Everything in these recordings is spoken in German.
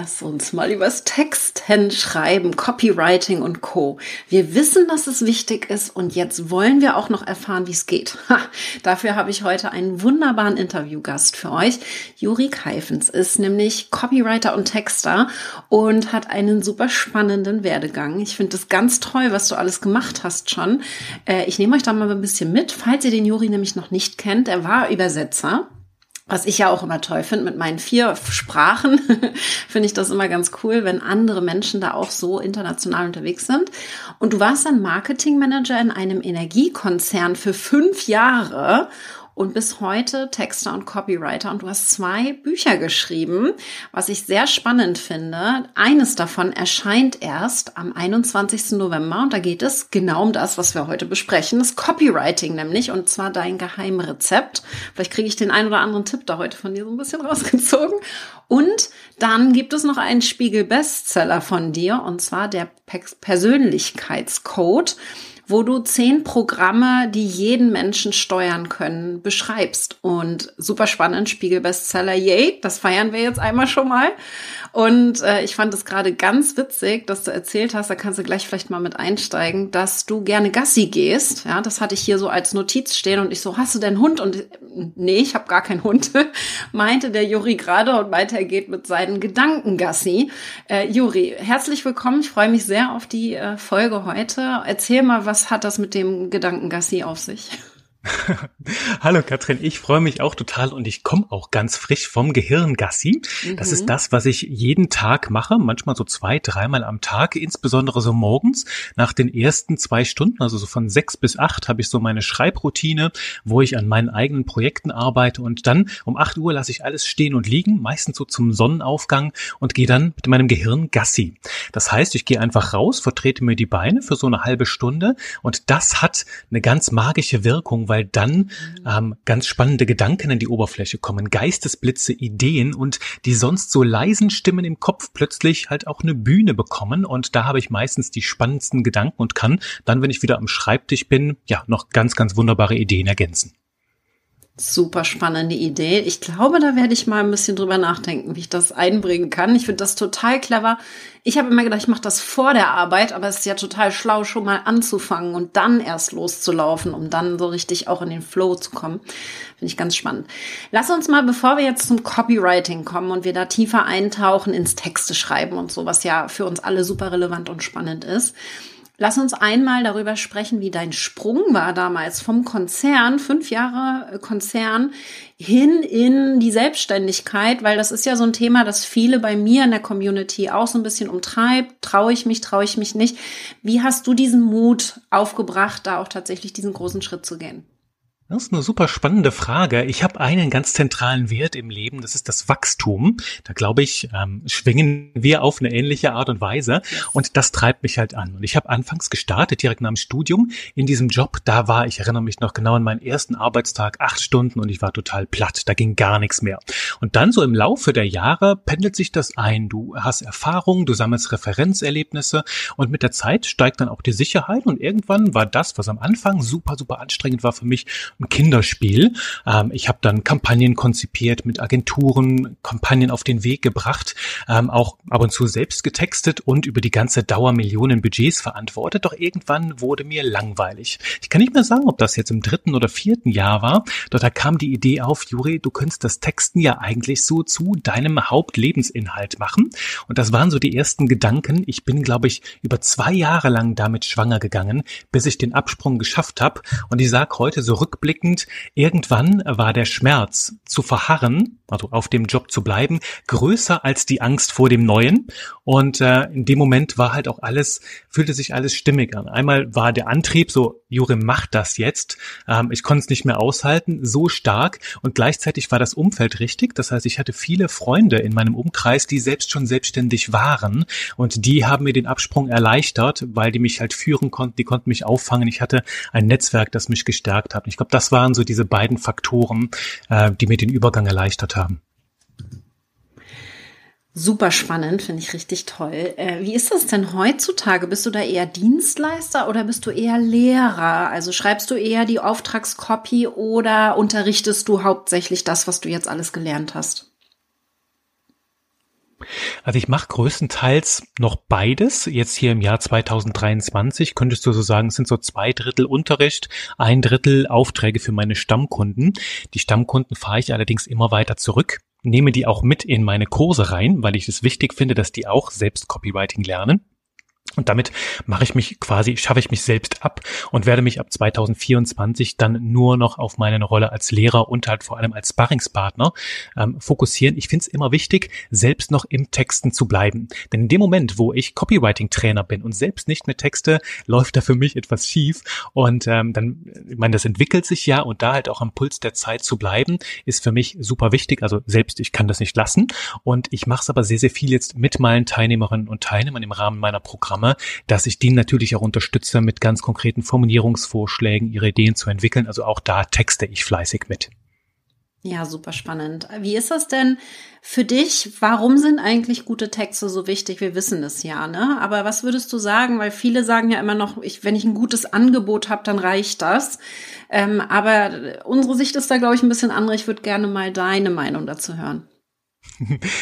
Lass uns mal übers Texten schreiben, Copywriting und Co. Wir wissen, dass es wichtig ist und jetzt wollen wir auch noch erfahren, wie es geht. Ha, dafür habe ich heute einen wunderbaren Interviewgast für euch. Juri Keifens ist nämlich Copywriter und Texter und hat einen super spannenden Werdegang. Ich finde es ganz toll, was du alles gemacht hast schon. Äh, ich nehme euch da mal ein bisschen mit, falls ihr den Juri nämlich noch nicht kennt. Er war Übersetzer was ich ja auch immer toll finde, mit meinen vier Sprachen finde ich das immer ganz cool, wenn andere Menschen da auch so international unterwegs sind. Und du warst dann Marketingmanager in einem Energiekonzern für fünf Jahre und bis heute Texter und Copywriter und du hast zwei Bücher geschrieben, was ich sehr spannend finde. Eines davon erscheint erst am 21. November und da geht es genau um das, was wir heute besprechen, das Copywriting nämlich und zwar dein Geheimrezept. Vielleicht kriege ich den einen oder anderen Tipp da heute von dir so ein bisschen rausgezogen. Und dann gibt es noch einen Spiegel-Bestseller von dir und zwar der Persönlichkeitscode wo du zehn Programme, die jeden Menschen steuern können, beschreibst. Und super spannend, Spiegel-Bestseller, yay, das feiern wir jetzt einmal schon mal. Und äh, ich fand es gerade ganz witzig, dass du erzählt hast, da kannst du gleich vielleicht mal mit einsteigen, dass du gerne Gassi gehst. Ja, das hatte ich hier so als Notiz stehen und ich so, hast du denn Hund? Und nee, ich habe gar keinen Hund, meinte der Juri gerade und meinte, er geht mit seinen Gedanken Gassi. Äh, Juri, herzlich willkommen. Ich freue mich sehr auf die äh, Folge heute. Erzähl mal, was hat das mit dem Gedanken Gassi auf sich? Hallo Katrin, ich freue mich auch total und ich komme auch ganz frisch vom Gehirngassi. Mhm. Das ist mhm. das, was ich jeden Tag mache, manchmal so zwei, dreimal am Tag, insbesondere so morgens nach den ersten zwei Stunden, also so von sechs bis acht habe ich so meine Schreibroutine, wo ich an meinen eigenen Projekten arbeite und dann um acht Uhr lasse ich alles stehen und liegen, meistens so zum Sonnenaufgang und gehe dann mit meinem Gehirn Gassi. Das heißt, ich gehe einfach raus, vertrete mir die Beine für so eine halbe Stunde und das hat eine ganz magische Wirkung, weil dann ähm, ganz spannende Gedanken an die Oberfläche kommen, Geistesblitze, Ideen und die sonst so leisen Stimmen im Kopf plötzlich halt auch eine Bühne bekommen und da habe ich meistens die spannendsten Gedanken und kann dann, wenn ich wieder am Schreibtisch bin, ja, noch ganz, ganz wunderbare Ideen ergänzen. Super spannende Idee. Ich glaube, da werde ich mal ein bisschen drüber nachdenken, wie ich das einbringen kann. Ich finde das total clever. Ich habe immer gedacht, ich mache das vor der Arbeit, aber es ist ja total schlau, schon mal anzufangen und dann erst loszulaufen, um dann so richtig auch in den Flow zu kommen. Finde ich ganz spannend. Lass uns mal, bevor wir jetzt zum Copywriting kommen und wir da tiefer eintauchen ins Texte schreiben und so, was ja für uns alle super relevant und spannend ist, Lass uns einmal darüber sprechen, wie dein Sprung war damals vom Konzern, fünf Jahre äh, Konzern, hin in die Selbstständigkeit, weil das ist ja so ein Thema, das viele bei mir in der Community auch so ein bisschen umtreibt. Traue ich mich, traue ich mich nicht? Wie hast du diesen Mut aufgebracht, da auch tatsächlich diesen großen Schritt zu gehen? Das ist eine super spannende Frage. Ich habe einen ganz zentralen Wert im Leben, das ist das Wachstum. Da glaube ich, ähm, schwingen wir auf eine ähnliche Art und Weise und das treibt mich halt an. Und ich habe anfangs gestartet, direkt nach dem Studium, in diesem Job, da war, ich erinnere mich noch genau an meinen ersten Arbeitstag, acht Stunden und ich war total platt, da ging gar nichts mehr. Und dann so im Laufe der Jahre pendelt sich das ein. Du hast Erfahrung, du sammelst Referenzerlebnisse und mit der Zeit steigt dann auch die Sicherheit und irgendwann war das, was am Anfang super, super anstrengend war für mich, ein Kinderspiel. Ähm, ich habe dann Kampagnen konzipiert mit Agenturen, Kampagnen auf den Weg gebracht, ähm, auch ab und zu selbst getextet und über die ganze Dauer Millionen Budgets verantwortet. Doch irgendwann wurde mir langweilig. Ich kann nicht mehr sagen, ob das jetzt im dritten oder vierten Jahr war. Doch da kam die Idee auf, Juri, du könntest das Texten ja eigentlich so zu deinem Hauptlebensinhalt machen. Und das waren so die ersten Gedanken. Ich bin, glaube ich, über zwei Jahre lang damit schwanger gegangen, bis ich den Absprung geschafft habe. Und ich sage heute so rückblickend, rückblickend, irgendwann war der Schmerz zu verharren, also auf dem Job zu bleiben, größer als die Angst vor dem Neuen. Und äh, in dem Moment war halt auch alles, fühlte sich alles stimmig an. Einmal war der Antrieb so, Jure, mach das jetzt. Ähm, ich konnte es nicht mehr aushalten, so stark. Und gleichzeitig war das Umfeld richtig. Das heißt, ich hatte viele Freunde in meinem Umkreis, die selbst schon selbstständig waren. Und die haben mir den Absprung erleichtert, weil die mich halt führen konnten, die konnten mich auffangen. Ich hatte ein Netzwerk, das mich gestärkt hat. Ich glaube, das waren so diese beiden Faktoren, äh, die mir den Übergang erleichtert haben. Super spannend, finde ich richtig toll. Äh, wie ist das denn heutzutage? Bist du da eher Dienstleister oder bist du eher Lehrer? Also schreibst du eher die Auftragskopie oder unterrichtest du hauptsächlich das, was du jetzt alles gelernt hast? Also ich mache größtenteils noch beides. Jetzt hier im Jahr 2023 könntest du so sagen, es sind so zwei Drittel Unterricht, ein Drittel Aufträge für meine Stammkunden. Die Stammkunden fahre ich allerdings immer weiter zurück nehme die auch mit in meine Kurse rein, weil ich es wichtig finde, dass die auch selbst Copywriting lernen. Und damit mache ich mich quasi, schaffe ich mich selbst ab und werde mich ab 2024 dann nur noch auf meine Rolle als Lehrer und halt vor allem als Sparringspartner ähm, fokussieren. Ich finde es immer wichtig, selbst noch im Texten zu bleiben. Denn in dem Moment, wo ich Copywriting-Trainer bin und selbst nicht mehr texte, läuft da für mich etwas schief. Und ähm, dann, ich meine, das entwickelt sich ja und da halt auch am Puls der Zeit zu bleiben, ist für mich super wichtig. Also selbst ich kann das nicht lassen. Und ich mache es aber sehr, sehr viel jetzt mit meinen Teilnehmerinnen und Teilnehmern im Rahmen meiner Programme Programme, dass ich die natürlich auch unterstütze, mit ganz konkreten Formulierungsvorschlägen ihre Ideen zu entwickeln. Also auch da texte ich fleißig mit. Ja, super spannend. Wie ist das denn für dich? Warum sind eigentlich gute Texte so wichtig? Wir wissen es ja, ne? Aber was würdest du sagen? Weil viele sagen ja immer noch, ich, wenn ich ein gutes Angebot habe, dann reicht das. Ähm, aber unsere Sicht ist da, glaube ich, ein bisschen andere. Ich würde gerne mal deine Meinung dazu hören.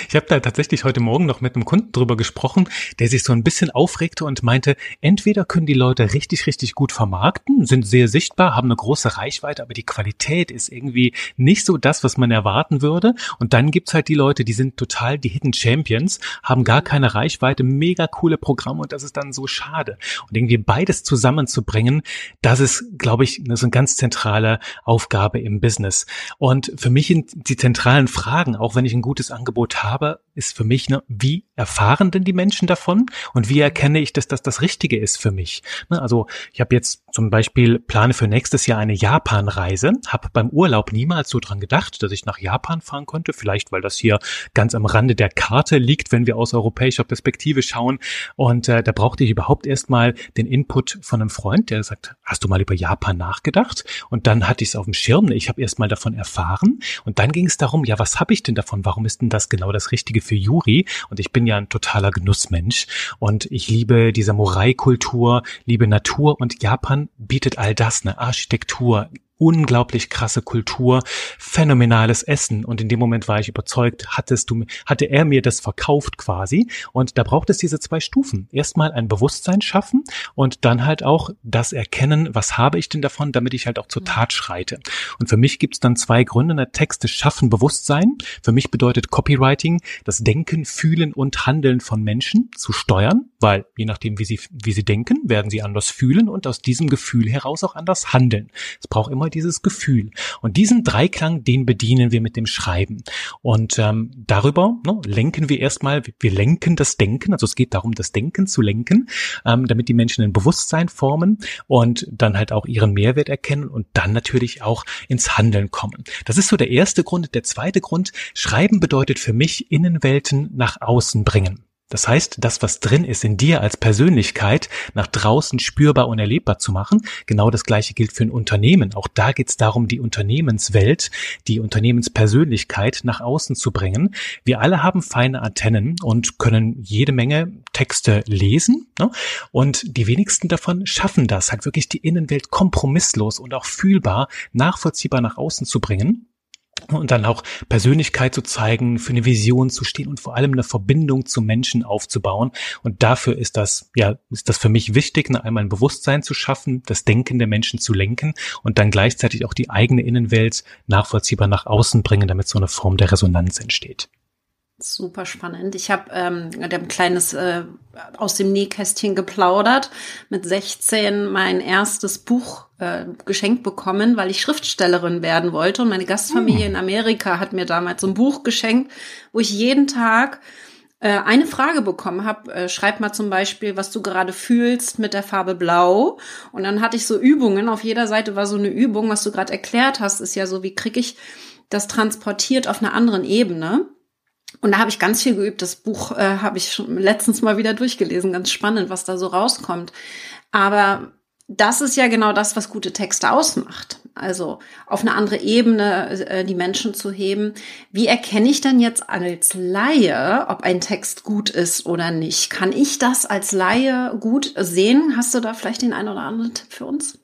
Ich habe da tatsächlich heute Morgen noch mit einem Kunden drüber gesprochen, der sich so ein bisschen aufregte und meinte, entweder können die Leute richtig, richtig gut vermarkten, sind sehr sichtbar, haben eine große Reichweite, aber die Qualität ist irgendwie nicht so das, was man erwarten würde. Und dann gibt's halt die Leute, die sind total die Hidden Champions, haben gar keine Reichweite, mega coole Programme und das ist dann so schade. Und irgendwie beides zusammenzubringen, das ist, glaube ich, eine, so eine ganz zentrale Aufgabe im Business. Und für mich sind die zentralen Fragen, auch wenn ich ein gutes Angebot habe, ist für mich, ne, wie erfahren denn die Menschen davon und wie erkenne ich, dass das das Richtige ist für mich? Ne, also ich habe jetzt zum Beispiel plane für nächstes Jahr eine Japan-Reise, habe beim Urlaub niemals so dran gedacht, dass ich nach Japan fahren könnte, vielleicht weil das hier ganz am Rande der Karte liegt, wenn wir aus europäischer Perspektive schauen. Und äh, da brauchte ich überhaupt erstmal den Input von einem Freund, der sagt, hast du mal über Japan nachgedacht? Und dann hatte ich es auf dem Schirm, ich habe erstmal davon erfahren und dann ging es darum, ja, was habe ich denn davon? Warum ist denn das genau das Richtige für Juri? Und ich bin ja ein totaler Genussmensch. Und ich liebe die Samurai-Kultur, liebe Natur. Und Japan bietet all das, eine Architektur, unglaublich krasse Kultur, phänomenales Essen. Und in dem Moment war ich überzeugt, hattest du, hatte er mir das verkauft quasi. Und da braucht es diese zwei Stufen. Erstmal ein Bewusstsein schaffen und dann halt auch das erkennen, was habe ich denn davon, damit ich halt auch zur Tat schreite. Und für mich gibt es dann zwei Gründe. Eine Texte schaffen Bewusstsein. Für mich bedeutet Copywriting das Denken, Fühlen und Handeln von Menschen zu steuern, weil je nachdem, wie sie, wie sie denken, werden sie anders fühlen und aus diesem Gefühl heraus auch anders handeln. Es braucht immer dieses Gefühl. Und diesen Dreiklang, den bedienen wir mit dem Schreiben. Und ähm, darüber ne, lenken wir erstmal, wir lenken das Denken, also es geht darum, das Denken zu lenken, ähm, damit die Menschen ein Bewusstsein formen und dann halt auch ihren Mehrwert erkennen und dann natürlich auch ins Handeln kommen. Das ist so der erste Grund. Der zweite Grund, Schreiben bedeutet für mich Innenwelten nach außen bringen. Das heißt, das, was drin ist in dir als Persönlichkeit, nach draußen spürbar und erlebbar zu machen. Genau das Gleiche gilt für ein Unternehmen. Auch da geht es darum, die Unternehmenswelt, die Unternehmenspersönlichkeit nach außen zu bringen. Wir alle haben feine Antennen und können jede Menge Texte lesen. Ne? Und die wenigsten davon schaffen das, halt wirklich die Innenwelt kompromisslos und auch fühlbar, nachvollziehbar nach außen zu bringen und dann auch Persönlichkeit zu zeigen, für eine Vision zu stehen und vor allem eine Verbindung zu Menschen aufzubauen. Und dafür ist das, ja, ist das für mich wichtig, ne, einmal ein Bewusstsein zu schaffen, das Denken der Menschen zu lenken und dann gleichzeitig auch die eigene Innenwelt nachvollziehbar nach außen bringen, damit so eine Form der Resonanz entsteht. Super spannend. Ich habe ähm, ein kleines äh, aus dem Nähkästchen geplaudert. Mit 16 mein erstes Buch äh, geschenkt bekommen, weil ich Schriftstellerin werden wollte. Und meine Gastfamilie hm. in Amerika hat mir damals so ein Buch geschenkt, wo ich jeden Tag äh, eine Frage bekommen habe. Äh, schreib mal zum Beispiel, was du gerade fühlst mit der Farbe Blau. Und dann hatte ich so Übungen. Auf jeder Seite war so eine Übung, was du gerade erklärt hast, ist ja so, wie kriege ich das transportiert auf einer anderen Ebene. Und da habe ich ganz viel geübt. Das Buch äh, habe ich letztens mal wieder durchgelesen. Ganz spannend, was da so rauskommt. Aber das ist ja genau das, was gute Texte ausmacht. also auf eine andere Ebene äh, die Menschen zu heben. Wie erkenne ich denn jetzt als Laie, ob ein Text gut ist oder nicht? Kann ich das als Laie gut sehen? Hast du da vielleicht den einen oder anderen Tipp für uns?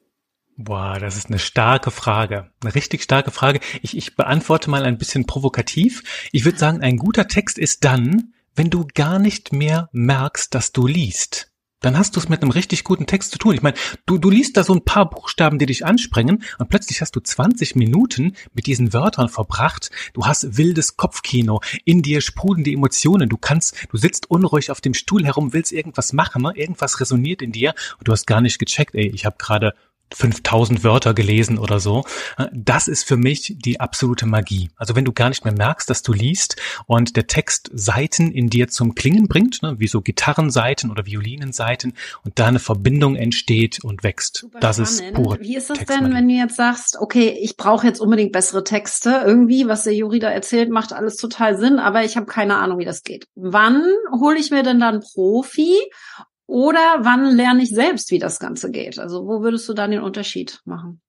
Boah, das ist eine starke Frage. Eine richtig starke Frage. Ich, ich beantworte mal ein bisschen provokativ. Ich würde sagen, ein guter Text ist dann, wenn du gar nicht mehr merkst, dass du liest dann hast du es mit einem richtig guten Text zu tun. Ich meine, du, du liest da so ein paar Buchstaben, die dich anspringen und plötzlich hast du 20 Minuten mit diesen Wörtern verbracht. Du hast wildes Kopfkino, in dir sprudeln die Emotionen. Du kannst, du sitzt unruhig auf dem Stuhl herum, willst irgendwas machen, ne? irgendwas resoniert in dir und du hast gar nicht gecheckt, ey, ich habe gerade 5000 Wörter gelesen oder so. Das ist für mich die absolute Magie. Also wenn du gar nicht mehr merkst, dass du liest und der Text Seiten in dir zum Klingen bringt, ne, wie so Gitarrenseiten oder Violinenseiten und da eine Verbindung entsteht und wächst. Super das spannend. ist pure Wie ist das denn, wenn du jetzt sagst, okay, ich brauche jetzt unbedingt bessere Texte? Irgendwie, was der Juri da erzählt, macht alles total Sinn, aber ich habe keine Ahnung, wie das geht. Wann hole ich mir denn dann Profi oder wann lerne ich selbst, wie das Ganze geht? Also wo würdest du dann den Unterschied machen?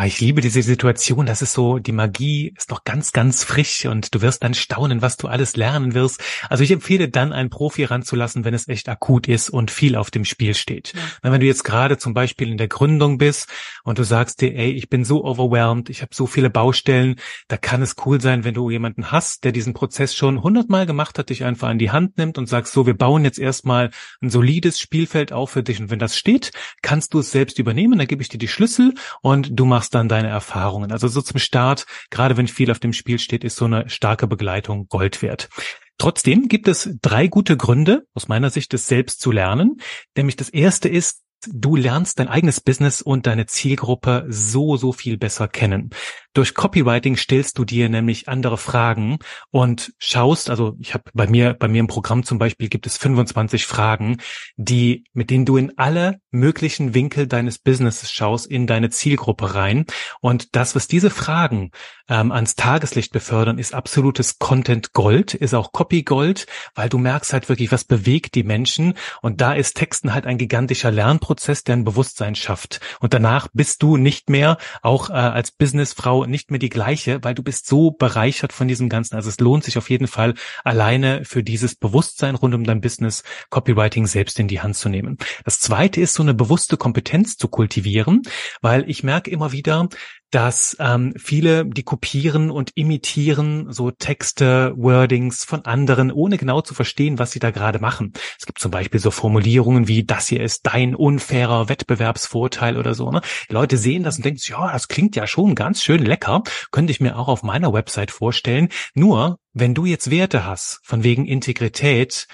Ah, ich liebe diese Situation, das ist so, die Magie ist noch ganz, ganz frisch und du wirst dann staunen, was du alles lernen wirst. Also ich empfehle dann, einen Profi ranzulassen, wenn es echt akut ist und viel auf dem Spiel steht. Ja. Wenn du jetzt gerade zum Beispiel in der Gründung bist und du sagst dir, ey, ich bin so overwhelmed, ich habe so viele Baustellen, da kann es cool sein, wenn du jemanden hast, der diesen Prozess schon hundertmal gemacht hat, dich einfach an die Hand nimmt und sagst, so, wir bauen jetzt erstmal ein solides Spielfeld auf für dich und wenn das steht, kannst du es selbst übernehmen, dann gebe ich dir die Schlüssel und du machst machst dann deine Erfahrungen. Also so zum Start, gerade wenn viel auf dem Spiel steht, ist so eine starke Begleitung Gold wert. Trotzdem gibt es drei gute Gründe, aus meiner Sicht, es selbst zu lernen. Nämlich das erste ist, du lernst dein eigenes Business und deine Zielgruppe so, so viel besser kennen. Durch Copywriting stellst du dir nämlich andere Fragen und schaust, also ich habe bei mir, bei mir im Programm zum Beispiel gibt es 25 Fragen, die, mit denen du in alle möglichen Winkel deines Businesses schaust, in deine Zielgruppe rein. Und das, was diese Fragen ähm, ans Tageslicht befördern, ist absolutes Content Gold, ist auch Copy Gold, weil du merkst halt wirklich, was bewegt die Menschen. Und da ist Texten halt ein gigantischer Lernprozess, der ein Bewusstsein schafft. Und danach bist du nicht mehr, auch äh, als Businessfrau, nicht mehr die gleiche, weil du bist so bereichert von diesem Ganzen. Also es lohnt sich auf jeden Fall alleine für dieses Bewusstsein rund um dein Business Copywriting selbst in die Hand zu nehmen. Das zweite ist so eine bewusste Kompetenz zu kultivieren, weil ich merke immer wieder, dass ähm, viele, die kopieren und imitieren so Texte, Wordings von anderen, ohne genau zu verstehen, was sie da gerade machen. Es gibt zum Beispiel so Formulierungen wie, das hier ist dein unfairer Wettbewerbsvorteil oder so. Ne? Die Leute sehen das und denken, ja, das klingt ja schon ganz schön lecker, könnte ich mir auch auf meiner Website vorstellen. Nur, wenn du jetzt Werte hast, von wegen Integrität,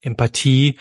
Empathie,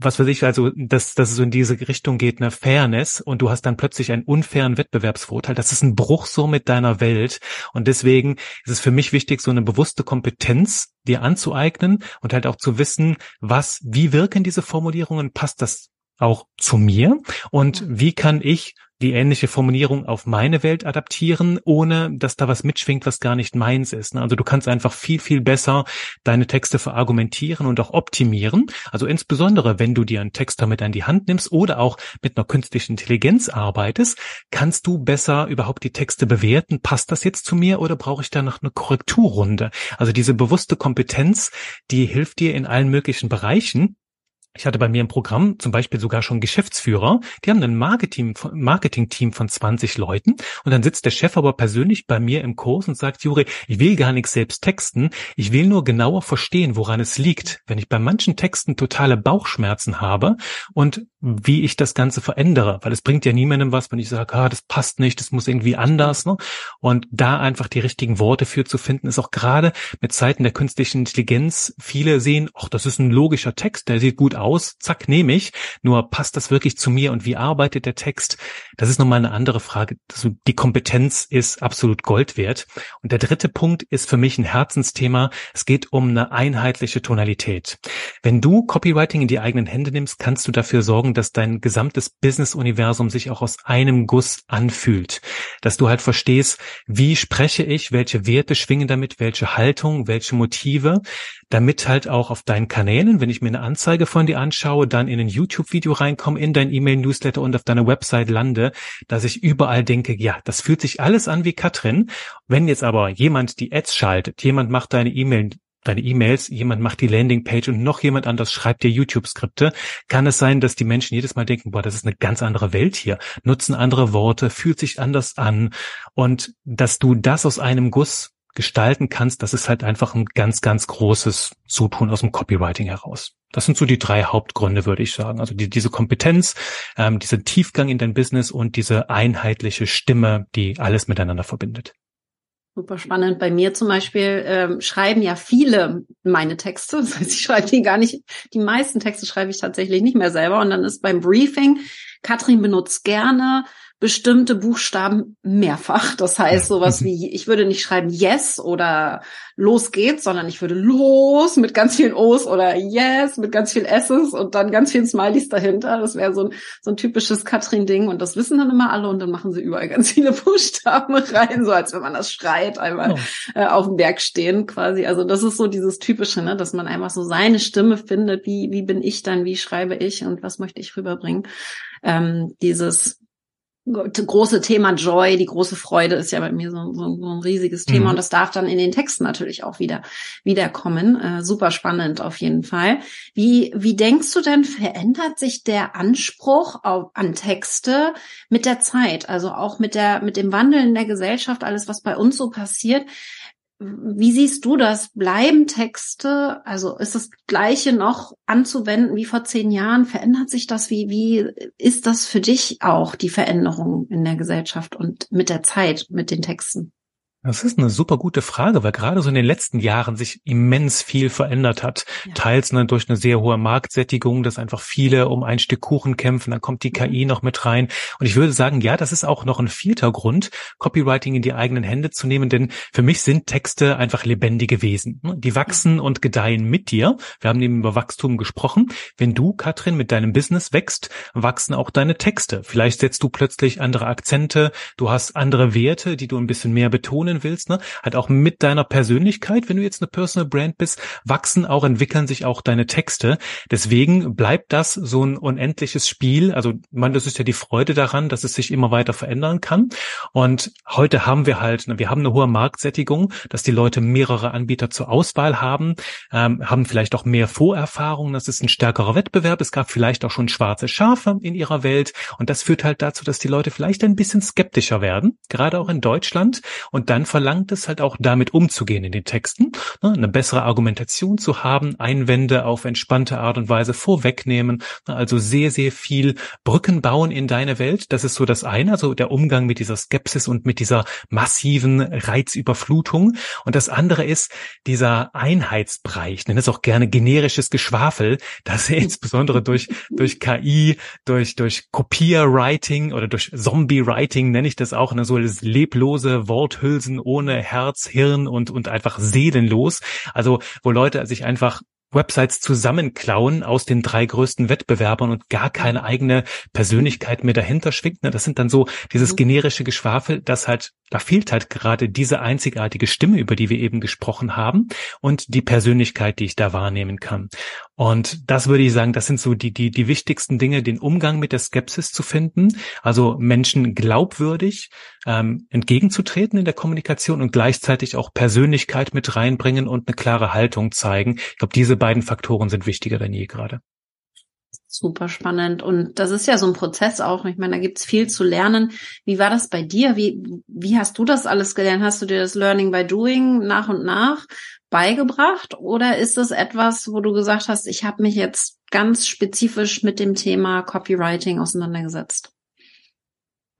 was weiß ich, also dass, dass es so in diese Richtung geht, eine Fairness und du hast dann plötzlich einen unfairen Wettbewerbsvorteil. Das ist ein Bruch so mit deiner Welt. Und deswegen ist es für mich wichtig, so eine bewusste Kompetenz dir anzueignen und halt auch zu wissen, was, wie wirken diese Formulierungen, passt das auch zu mir und wie kann ich die ähnliche Formulierung auf meine Welt adaptieren, ohne dass da was mitschwingt, was gar nicht meins ist. Also du kannst einfach viel, viel besser deine Texte verargumentieren und auch optimieren. Also insbesondere, wenn du dir einen Text damit an die Hand nimmst oder auch mit einer künstlichen Intelligenz arbeitest, kannst du besser überhaupt die Texte bewerten. Passt das jetzt zu mir oder brauche ich da noch eine Korrekturrunde? Also diese bewusste Kompetenz, die hilft dir in allen möglichen Bereichen ich hatte bei mir im Programm zum Beispiel sogar schon Geschäftsführer, die haben ein Marketing, Marketing-Team von 20 Leuten. Und dann sitzt der Chef aber persönlich bei mir im Kurs und sagt, Juri, ich will gar nichts selbst texten, ich will nur genauer verstehen, woran es liegt, wenn ich bei manchen Texten totale Bauchschmerzen habe und wie ich das Ganze verändere, weil es bringt ja niemandem was, wenn ich sage, ah, das passt nicht, das muss irgendwie anders, ne? Und da einfach die richtigen Worte für zu finden, ist auch gerade mit Zeiten der künstlichen Intelligenz, viele sehen, ach, das ist ein logischer Text, der sieht gut aus, zack, nehme ich. Nur passt das wirklich zu mir und wie arbeitet der Text? Das ist nochmal eine andere Frage. Die Kompetenz ist absolut Gold wert. Und der dritte Punkt ist für mich ein Herzensthema. Es geht um eine einheitliche Tonalität. Wenn du Copywriting in die eigenen Hände nimmst, kannst du dafür sorgen, sorgen, dass dein gesamtes Business-Universum sich auch aus einem Guss anfühlt. Dass du halt verstehst, wie spreche ich, welche Werte schwingen damit, welche Haltung, welche Motive, damit halt auch auf deinen Kanälen, wenn ich mir eine Anzeige von dir anschaue, dann in ein YouTube-Video reinkomme, in dein E-Mail-Newsletter und auf deiner Website lande, dass ich überall denke, ja, das fühlt sich alles an wie Katrin. Wenn jetzt aber jemand die Ads schaltet, jemand macht deine E-Mail deine E-Mails, jemand macht die Landingpage und noch jemand anders schreibt dir YouTube-Skripte, kann es sein, dass die Menschen jedes Mal denken, boah, das ist eine ganz andere Welt hier, nutzen andere Worte, fühlt sich anders an und dass du das aus einem Guss gestalten kannst, das ist halt einfach ein ganz, ganz großes Zutun aus dem Copywriting heraus. Das sind so die drei Hauptgründe, würde ich sagen. Also die, diese Kompetenz, ähm, dieser Tiefgang in dein Business und diese einheitliche Stimme, die alles miteinander verbindet. Super spannend. Bei mir zum Beispiel ähm, schreiben ja viele meine Texte. Das heißt, ich schreibe die gar nicht. Die meisten Texte schreibe ich tatsächlich nicht mehr selber. Und dann ist beim Briefing, Katrin benutzt gerne bestimmte Buchstaben mehrfach. Das heißt sowas wie, ich würde nicht schreiben yes oder los geht's, sondern ich würde los mit ganz vielen O's oder yes mit ganz vielen S's und dann ganz vielen Smileys dahinter. Das wäre so ein, so ein typisches Katrin-Ding und das wissen dann immer alle und dann machen sie überall ganz viele Buchstaben rein, so als wenn man das schreit, einmal oh. äh, auf dem Berg stehen quasi. Also das ist so dieses Typische, ne, dass man einfach so seine Stimme findet, wie, wie bin ich dann, wie schreibe ich und was möchte ich rüberbringen. Ähm, dieses große Thema Joy, die große Freude ist ja bei mir so, so, so ein riesiges Thema mhm. und das darf dann in den Texten natürlich auch wieder wiederkommen. Äh, super spannend auf jeden Fall. Wie wie denkst du denn verändert sich der Anspruch auf, an Texte mit der Zeit, also auch mit der mit dem Wandel in der Gesellschaft, alles was bei uns so passiert? Wie siehst du das? Bleiben Texte, also ist das Gleiche noch anzuwenden wie vor zehn Jahren? Verändert sich das? Wie, wie ist das für dich auch, die Veränderung in der Gesellschaft und mit der Zeit, mit den Texten? Das ist eine super gute Frage, weil gerade so in den letzten Jahren sich immens viel verändert hat. Ja. Teils ne, durch eine sehr hohe Marktsättigung, dass einfach viele um ein Stück Kuchen kämpfen, dann kommt die. KI noch mit rein. Und ich würde sagen, ja, das ist auch noch ein vierter Grund, Copywriting in die eigenen Hände zu nehmen, denn für mich sind Texte einfach lebendige Wesen. Ne? Die wachsen und gedeihen mit dir. Wir haben eben über Wachstum gesprochen. Wenn du, Katrin, mit deinem Business wächst, wachsen auch deine Texte. Vielleicht setzt du plötzlich andere Akzente, du hast andere Werte, die du ein bisschen mehr betonen betonen willst, ne, halt auch mit deiner Persönlichkeit, wenn du jetzt eine Personal Brand bist, wachsen auch, entwickeln sich auch deine Texte. Deswegen bleibt das so ein unendliches Spiel. Also, man, das ist ja die Freude daran, dass es sich immer weiter verändern kann. Und heute haben wir halt, ne, wir haben eine hohe Marktsättigung, dass die Leute mehrere Anbieter zur Auswahl haben, ähm, haben vielleicht auch mehr Vorerfahrungen. Das ist ein stärkerer Wettbewerb. Es gab vielleicht auch schon schwarze Schafe in ihrer Welt. Und das führt halt dazu, dass die Leute vielleicht ein bisschen skeptischer werden, gerade auch in Deutschland. Und dann dann verlangt es halt auch damit umzugehen in den Texten, ne, eine bessere Argumentation zu haben, Einwände auf entspannte Art und Weise vorwegnehmen, ne, also sehr, sehr viel Brücken bauen in deine Welt. Das ist so das eine, also der Umgang mit dieser Skepsis und mit dieser massiven Reizüberflutung. Und das andere ist dieser Einheitsbrei. Ich nenne es auch gerne generisches Geschwafel, das insbesondere durch, durch KI, durch, durch Kopierwriting oder durch Zombie-Writing nenne ich das auch, ne, so leblose Worthülsen Wesen ohne Herz, Hirn und, und einfach seelenlos. Also wo Leute sich einfach Websites zusammenklauen aus den drei größten Wettbewerbern und gar keine eigene Persönlichkeit mehr dahinter schwingt. Ne? Das sind dann so dieses mhm. generische Geschwafel, das halt da fehlt halt gerade diese einzigartige Stimme, über die wir eben gesprochen haben und die Persönlichkeit, die ich da wahrnehmen kann. Und das würde ich sagen, das sind so die, die, die wichtigsten Dinge, den Umgang mit der Skepsis zu finden, also Menschen glaubwürdig ähm, entgegenzutreten in der Kommunikation und gleichzeitig auch Persönlichkeit mit reinbringen und eine klare Haltung zeigen. Ich glaube, diese beiden Faktoren sind wichtiger denn je gerade. Super spannend. Und das ist ja so ein Prozess auch. Ich meine, da gibt's viel zu lernen. Wie war das bei dir? Wie, wie hast du das alles gelernt? Hast du dir das Learning by Doing nach und nach beigebracht? Oder ist es etwas, wo du gesagt hast, ich habe mich jetzt ganz spezifisch mit dem Thema Copywriting auseinandergesetzt?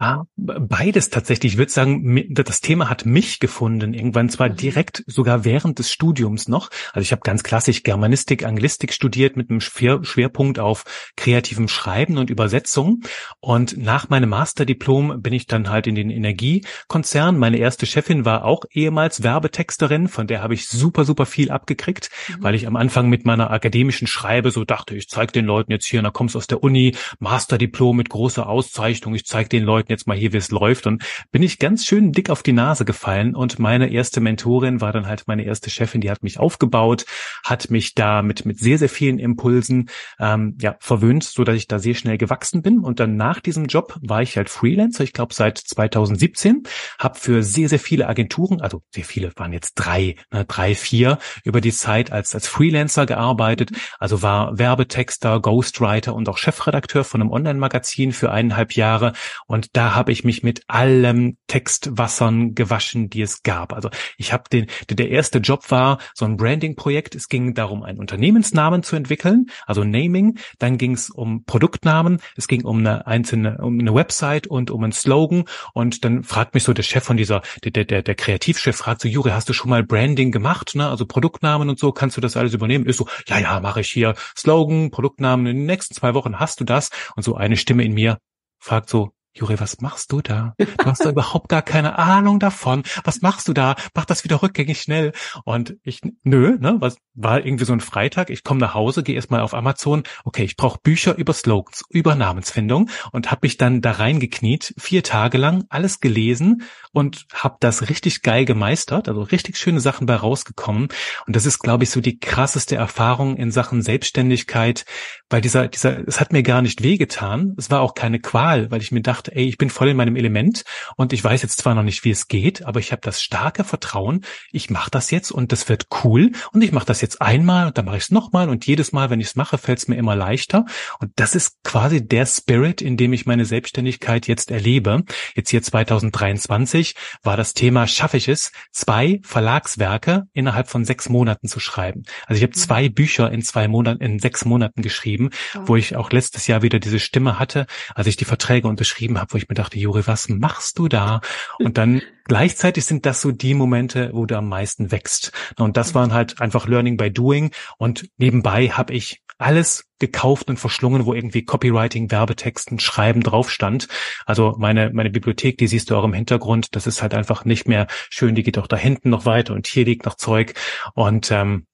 Ah, beides tatsächlich. Ich würde sagen, das Thema hat mich gefunden, irgendwann zwar mhm. direkt sogar während des Studiums noch. Also ich habe ganz klassisch Germanistik, Anglistik studiert mit einem Schwerpunkt auf kreativem Schreiben und Übersetzung. Und nach meinem Masterdiplom bin ich dann halt in den Energiekonzern. Meine erste Chefin war auch ehemals Werbetexterin, von der habe ich super, super viel abgekriegt, mhm. weil ich am Anfang mit meiner akademischen Schreibe so dachte, ich zeige den Leuten jetzt hier, da kommst aus der Uni, Masterdiplom mit großer Auszeichnung, ich zeige den Leuten jetzt mal hier, wie es läuft. Und bin ich ganz schön dick auf die Nase gefallen. Und meine erste Mentorin war dann halt meine erste Chefin, die hat mich aufgebaut, hat mich da mit, mit sehr, sehr vielen Impulsen ähm, ja, verwöhnt, so ich da sehr schnell gewachsen bin. Und dann nach diesem Job war ich halt Freelancer, ich glaube seit 2017, habe für sehr, sehr viele Agenturen, also sehr viele waren jetzt drei, ne, drei, vier über die Zeit als, als Freelancer gearbeitet. Also war Werbetexter, Ghostwriter und auch Chefredakteur von einem Online-Magazin für eineinhalb Jahre. Und da habe ich mich mit allem Textwassern gewaschen, die es gab. Also ich habe den, der erste Job war so ein Branding-Projekt. Es ging darum, einen Unternehmensnamen zu entwickeln, also Naming. Dann ging es um Produktnamen. Es ging um eine einzelne, um eine Website und um einen Slogan. Und dann fragt mich so der Chef von dieser, der, der, der Kreativchef fragt so, Juri, hast du schon mal Branding gemacht? Ne? Also Produktnamen und so, kannst du das alles übernehmen? Ist so, ja, ja, mache ich hier. Slogan, Produktnamen, in den nächsten zwei Wochen hast du das. Und so eine Stimme in mir fragt so, Juri, was machst du da? Du hast da überhaupt gar keine Ahnung davon. Was machst du da? Mach das wieder rückgängig schnell. Und ich, nö, ne, was war irgendwie so ein Freitag. Ich komme nach Hause, gehe erstmal auf Amazon. Okay, ich brauche Bücher über Slogans, über Namensfindung und habe mich dann da reingekniet, vier Tage lang alles gelesen und habe das richtig geil gemeistert. Also richtig schöne Sachen bei rausgekommen. Und das ist, glaube ich, so die krasseste Erfahrung in Sachen Selbstständigkeit, weil dieser, dieser, es hat mir gar nicht wehgetan. Es war auch keine Qual, weil ich mir dachte, ey, ich bin voll in meinem Element und ich weiß jetzt zwar noch nicht, wie es geht, aber ich habe das starke Vertrauen, ich mache das jetzt und das wird cool und ich mache das jetzt einmal und dann mache ich es nochmal und jedes Mal, wenn ich es mache, fällt es mir immer leichter. Und das ist quasi der Spirit, in dem ich meine Selbstständigkeit jetzt erlebe. Jetzt hier 2023 war das Thema, schaffe ich es, zwei Verlagswerke innerhalb von sechs Monaten zu schreiben. Also ich habe mhm. zwei Bücher in zwei Monaten, in sechs Monaten geschrieben, wo ich auch letztes Jahr wieder diese Stimme hatte, als ich die Verträge unterschrieben geschrieben habe, wo ich mir dachte, Juri, was machst du da? Und dann gleichzeitig sind das so die Momente, wo du am meisten wächst. Und das waren halt einfach Learning by Doing. Und nebenbei habe ich alles gekauft und verschlungen, wo irgendwie Copywriting, Werbetexten, Schreiben drauf stand. Also meine, meine Bibliothek, die siehst du auch im Hintergrund, das ist halt einfach nicht mehr schön, die geht auch da hinten noch weiter und hier liegt noch Zeug. Und ähm,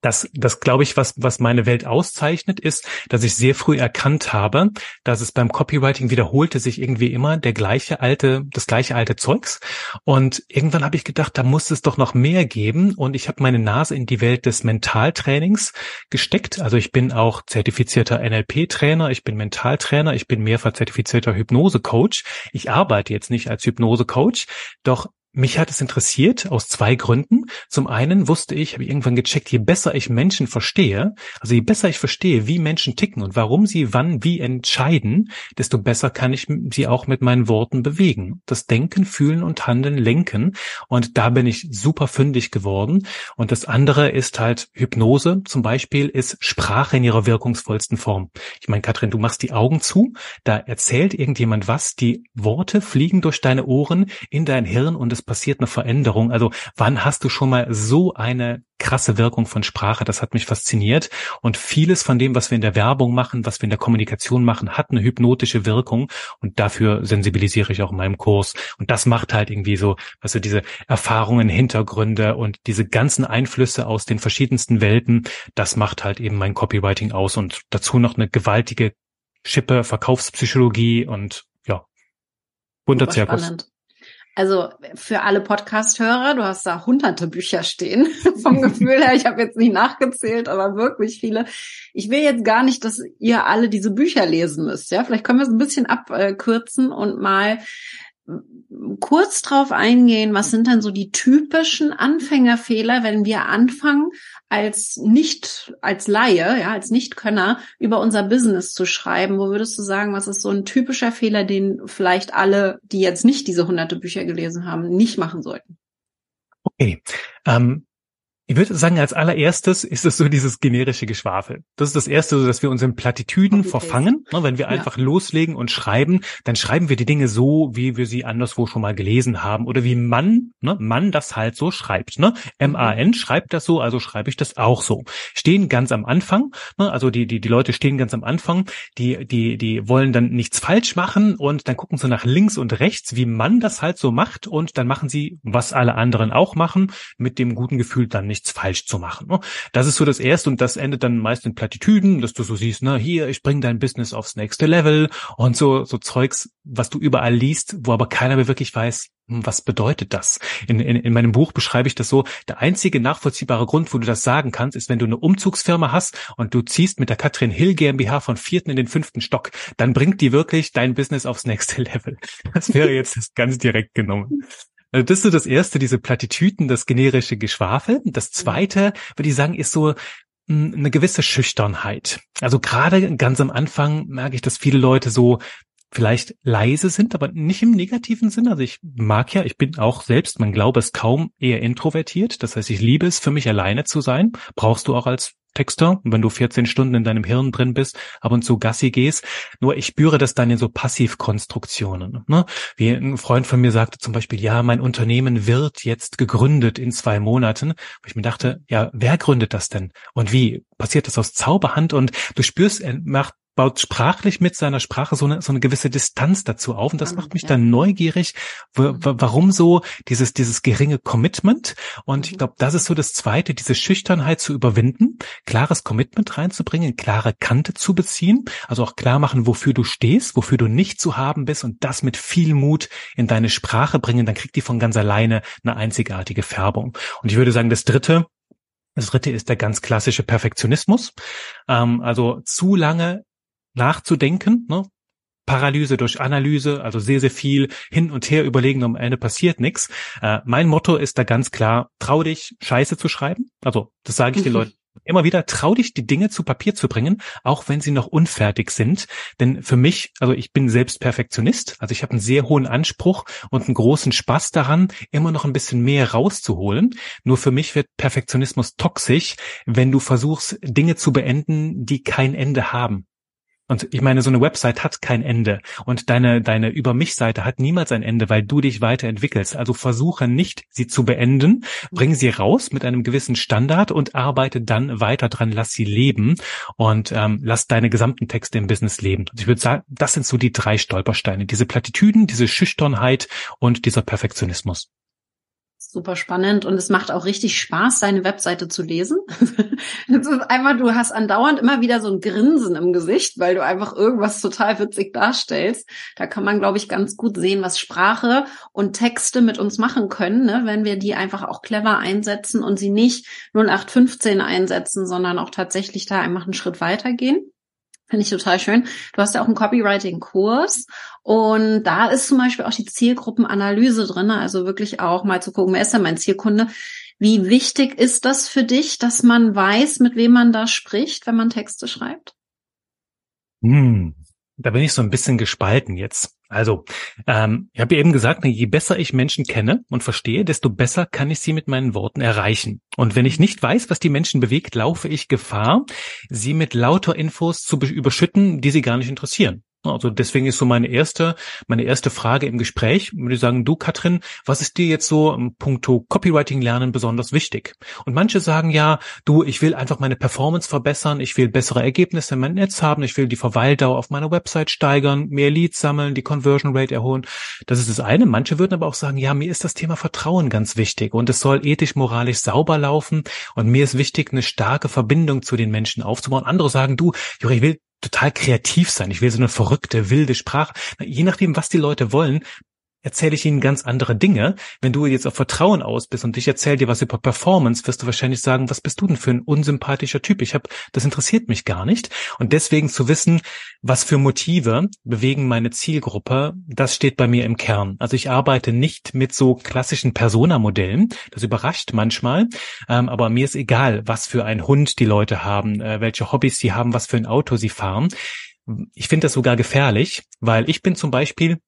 das, das glaube ich, was, was meine Welt auszeichnet, ist, dass ich sehr früh erkannt habe, dass es beim Copywriting wiederholte sich irgendwie immer der gleiche alte, das gleiche alte Zeugs. Und irgendwann habe ich gedacht, da muss es doch noch mehr geben. Und ich habe meine Nase in die Welt des Mentaltrainings gesteckt. Also ich bin auch zertifizierter NLP-Trainer, ich bin Mentaltrainer, ich bin mehrfach zertifizierter Hypnose-Coach. Ich arbeite jetzt nicht als Hypnose-Coach, doch mich hat es interessiert aus zwei Gründen. Zum einen wusste ich, habe ich irgendwann gecheckt, je besser ich Menschen verstehe, also je besser ich verstehe, wie Menschen ticken und warum sie wann wie entscheiden, desto besser kann ich sie auch mit meinen Worten bewegen. Das Denken, Fühlen und Handeln lenken. Und da bin ich super fündig geworden. Und das andere ist halt Hypnose zum Beispiel, ist Sprache in ihrer wirkungsvollsten Form. Ich meine, Katrin, du machst die Augen zu, da erzählt irgendjemand was, die Worte fliegen durch deine Ohren in dein Hirn und es es passiert eine Veränderung. Also wann hast du schon mal so eine krasse Wirkung von Sprache? Das hat mich fasziniert. Und vieles von dem, was wir in der Werbung machen, was wir in der Kommunikation machen, hat eine hypnotische Wirkung. Und dafür sensibilisiere ich auch in meinem Kurs. Und das macht halt irgendwie so, also diese Erfahrungen, Hintergründe und diese ganzen Einflüsse aus den verschiedensten Welten, das macht halt eben mein Copywriting aus. Und dazu noch eine gewaltige Schippe Verkaufspsychologie und ja, bunter Zirkus. Spannend. Also für alle Podcast-Hörer, du hast da hunderte Bücher stehen vom Gefühl her. Ich habe jetzt nicht nachgezählt, aber wirklich viele. Ich will jetzt gar nicht, dass ihr alle diese Bücher lesen müsst. Ja, vielleicht können wir es ein bisschen abkürzen und mal kurz drauf eingehen, was sind denn so die typischen Anfängerfehler, wenn wir anfangen, als nicht, als Laie, ja, als Nichtkönner über unser Business zu schreiben? Wo würdest du sagen, was ist so ein typischer Fehler, den vielleicht alle, die jetzt nicht diese hunderte Bücher gelesen haben, nicht machen sollten? Okay. Ähm, Ich würde sagen, als allererstes ist es so dieses generische Geschwafel. Das ist das Erste, dass wir uns in Plattitüden okay. verfangen. Ne, wenn wir ja. einfach loslegen und schreiben, dann schreiben wir die Dinge so, wie wir sie anderswo schon mal gelesen haben oder wie man, ne, man das halt so schreibt. Ne? M-A-N schreibt das so, also schreibe ich das auch so. Stehen ganz am Anfang, ne, also die, die, die Leute stehen ganz am Anfang, die, die, die wollen dann nichts falsch machen und dann gucken sie nach links und rechts, wie man das halt so macht und dann machen sie, was alle anderen auch machen, mit dem guten Gefühl dann nicht nichts falsch zu machen. Ne? Das ist so das Erste und das endet dann meist in Plattitüden, dass du so siehst, na hier, ich bringe dein Business aufs nächste Level und so, so Zeugs, was du überall liest, wo aber keiner mehr wirklich weiß, hm, was bedeutet das? In, in, in meinem Buch beschreibe ich das so, der einzige nachvollziehbare Grund, wo du das sagen kannst, ist, wenn du eine Umzugsfirma hast und du ziehst mit der Katrin Hill GmbH von vierten in den fünften Stock, dann bringt die wirklich dein Business aufs nächste Level. Das wäre jetzt ganz direkt genommen. Also das ist so das erste, diese Plattitüten, das generische Geschwafel. Das zweite, würde ich sagen, ist so hm, eine gewisse Schüchternheit. Also gerade ganz am Anfang merke ich, dass viele Leute so vielleicht leise sind, aber nicht im negativen Sinn. Also ich mag ja, ich bin auch selbst, man glaube es kaum, eher introvertiert. Das heißt, ich liebe es, für mich alleine zu sein. Brauchst du auch als Texter, wenn du 14 Stunden in deinem Hirn drin bist, ab und zu Gassi gehst. Nur ich spüre das dann in so Passivkonstruktionen. Ne? Wie ein Freund von mir sagte zum Beispiel, ja, mein Unternehmen wird jetzt gegründet in zwei Monaten. Wo ich mir dachte, ja, wer gründet das denn? Und wie? Passiert das aus Zauberhand? Und du spürst, er macht baut sprachlich mit seiner Sprache so eine, so eine gewisse Distanz dazu auf. Und das macht mich dann neugierig, warum so dieses, dieses geringe Commitment. Und ich mhm. glaube, das ist so das Zweite, diese Schüchternheit zu überwinden, klares Commitment reinzubringen, klare Kante zu beziehen, also auch klar machen, wofür du stehst, wofür du nicht zu haben bist und das mit viel Mut in deine Sprache bringen, dann kriegt die von ganz alleine eine einzigartige Färbung. Und ich würde sagen, das Dritte, das dritte ist der ganz klassische Perfektionismus. Ähm, also zu lange nachzudenken, ne? Paralyse durch Analyse, also sehr, sehr viel hin und her überlegen, am Ende passiert nichts. Äh, mein Motto ist da ganz klar, trau dich, Scheiße zu schreiben. Also, das sage ich den Leuten immer wieder, trau dich, die Dinge zu Papier zu bringen, auch wenn sie noch unfertig sind. Denn für mich, also ich bin selbst Perfektionist, also ich habe einen sehr hohen Anspruch und einen großen Spaß daran, immer noch ein bisschen mehr rauszuholen. Nur für mich wird Perfektionismus toxisch, wenn du versuchst, Dinge zu beenden, die kein Ende haben. Und ich meine, so eine Website hat kein Ende. Und deine, deine Über mich-Seite hat niemals ein Ende, weil du dich weiterentwickelst. Also versuche nicht, sie zu beenden. Bring sie raus mit einem gewissen Standard und arbeite dann weiter dran. Lass sie leben und ähm, lass deine gesamten Texte im Business leben. Und ich würde sagen, das sind so die drei Stolpersteine. Diese Plattitüden, diese Schüchternheit und dieser Perfektionismus. Super spannend und es macht auch richtig Spaß, deine Webseite zu lesen. Es ist einmal, du hast andauernd immer wieder so ein Grinsen im Gesicht, weil du einfach irgendwas total witzig darstellst. Da kann man, glaube ich, ganz gut sehen, was Sprache und Texte mit uns machen können, ne? wenn wir die einfach auch clever einsetzen und sie nicht 0815 einsetzen, sondern auch tatsächlich da einfach einen Schritt weitergehen. Finde ich total schön. Du hast ja auch einen Copywriting-Kurs und da ist zum Beispiel auch die Zielgruppenanalyse drin, also wirklich auch mal zu gucken, wer ist denn mein Zielkunde? Wie wichtig ist das für dich, dass man weiß, mit wem man da spricht, wenn man Texte schreibt? Hm, da bin ich so ein bisschen gespalten jetzt. Also, ähm, ich habe ja eben gesagt, je besser ich Menschen kenne und verstehe, desto besser kann ich sie mit meinen Worten erreichen. Und wenn ich nicht weiß, was die Menschen bewegt, laufe ich Gefahr, sie mit lauter Infos zu überschütten, die sie gar nicht interessieren. Also deswegen ist so meine erste, meine erste Frage im Gespräch, würde ich sagen, du Katrin, was ist dir jetzt so im Punkto Copywriting lernen besonders wichtig? Und manche sagen ja, du, ich will einfach meine Performance verbessern, ich will bessere Ergebnisse in meinem Netz haben, ich will die Verweildauer auf meiner Website steigern, mehr Leads sammeln, die Conversion Rate erholen. Das ist das eine. Manche würden aber auch sagen, ja, mir ist das Thema Vertrauen ganz wichtig und es soll ethisch, moralisch sauber laufen und mir ist wichtig, eine starke Verbindung zu den Menschen aufzubauen. Andere sagen, du, Juri, ich will total kreativ sein. Ich will so eine verrückte, wilde Sprache. Je nachdem, was die Leute wollen, erzähle ich ihnen ganz andere Dinge. Wenn du jetzt auf Vertrauen aus bist und ich erzähle dir was über Performance, wirst du wahrscheinlich sagen, was bist du denn für ein unsympathischer Typ? Ich habe, das interessiert mich gar nicht. Und deswegen zu wissen, was für Motive bewegen meine Zielgruppe, das steht bei mir im Kern. Also ich arbeite nicht mit so klassischen Persona-Modellen. Das überrascht manchmal, ähm, aber mir ist egal, was für ein Hund die Leute haben, äh, welche Hobbys sie haben, was für ein Auto sie fahren. Ich finde das sogar gefährlich, weil ich bin zum Beispiel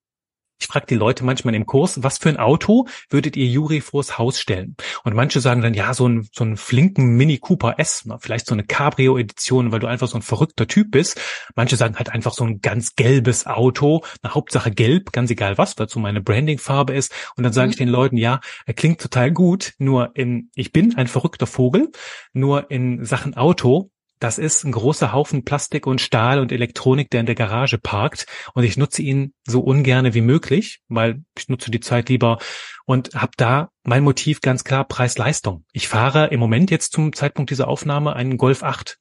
ich frage die Leute manchmal im Kurs, was für ein Auto würdet ihr Juri vors Haus stellen? Und manche sagen dann, ja, so ein, so einen flinken Mini Cooper S, ne? vielleicht so eine Cabrio-Edition, weil du einfach so ein verrückter Typ bist. Manche sagen halt einfach so ein ganz gelbes Auto, eine Hauptsache gelb, ganz egal was, weil so meine Branding-Farbe ist. Und dann sage mhm. ich den Leuten, ja, er klingt total gut, nur in, ich bin ein verrückter Vogel, nur in Sachen Auto das ist ein großer Haufen Plastik und Stahl und Elektronik, der in der Garage parkt. Und ich nutze ihn so ungerne wie möglich, weil ich nutze die Zeit lieber und habe da mein Motiv ganz klar Preis-Leistung. Ich fahre im Moment jetzt zum Zeitpunkt dieser Aufnahme einen Golf 8.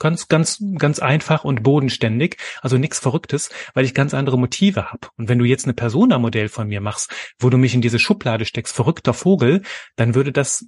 Ganz, ganz, ganz einfach und bodenständig, also nichts Verrücktes, weil ich ganz andere Motive habe. Und wenn du jetzt eine Persona-Modell von mir machst, wo du mich in diese Schublade steckst, verrückter Vogel, dann würde das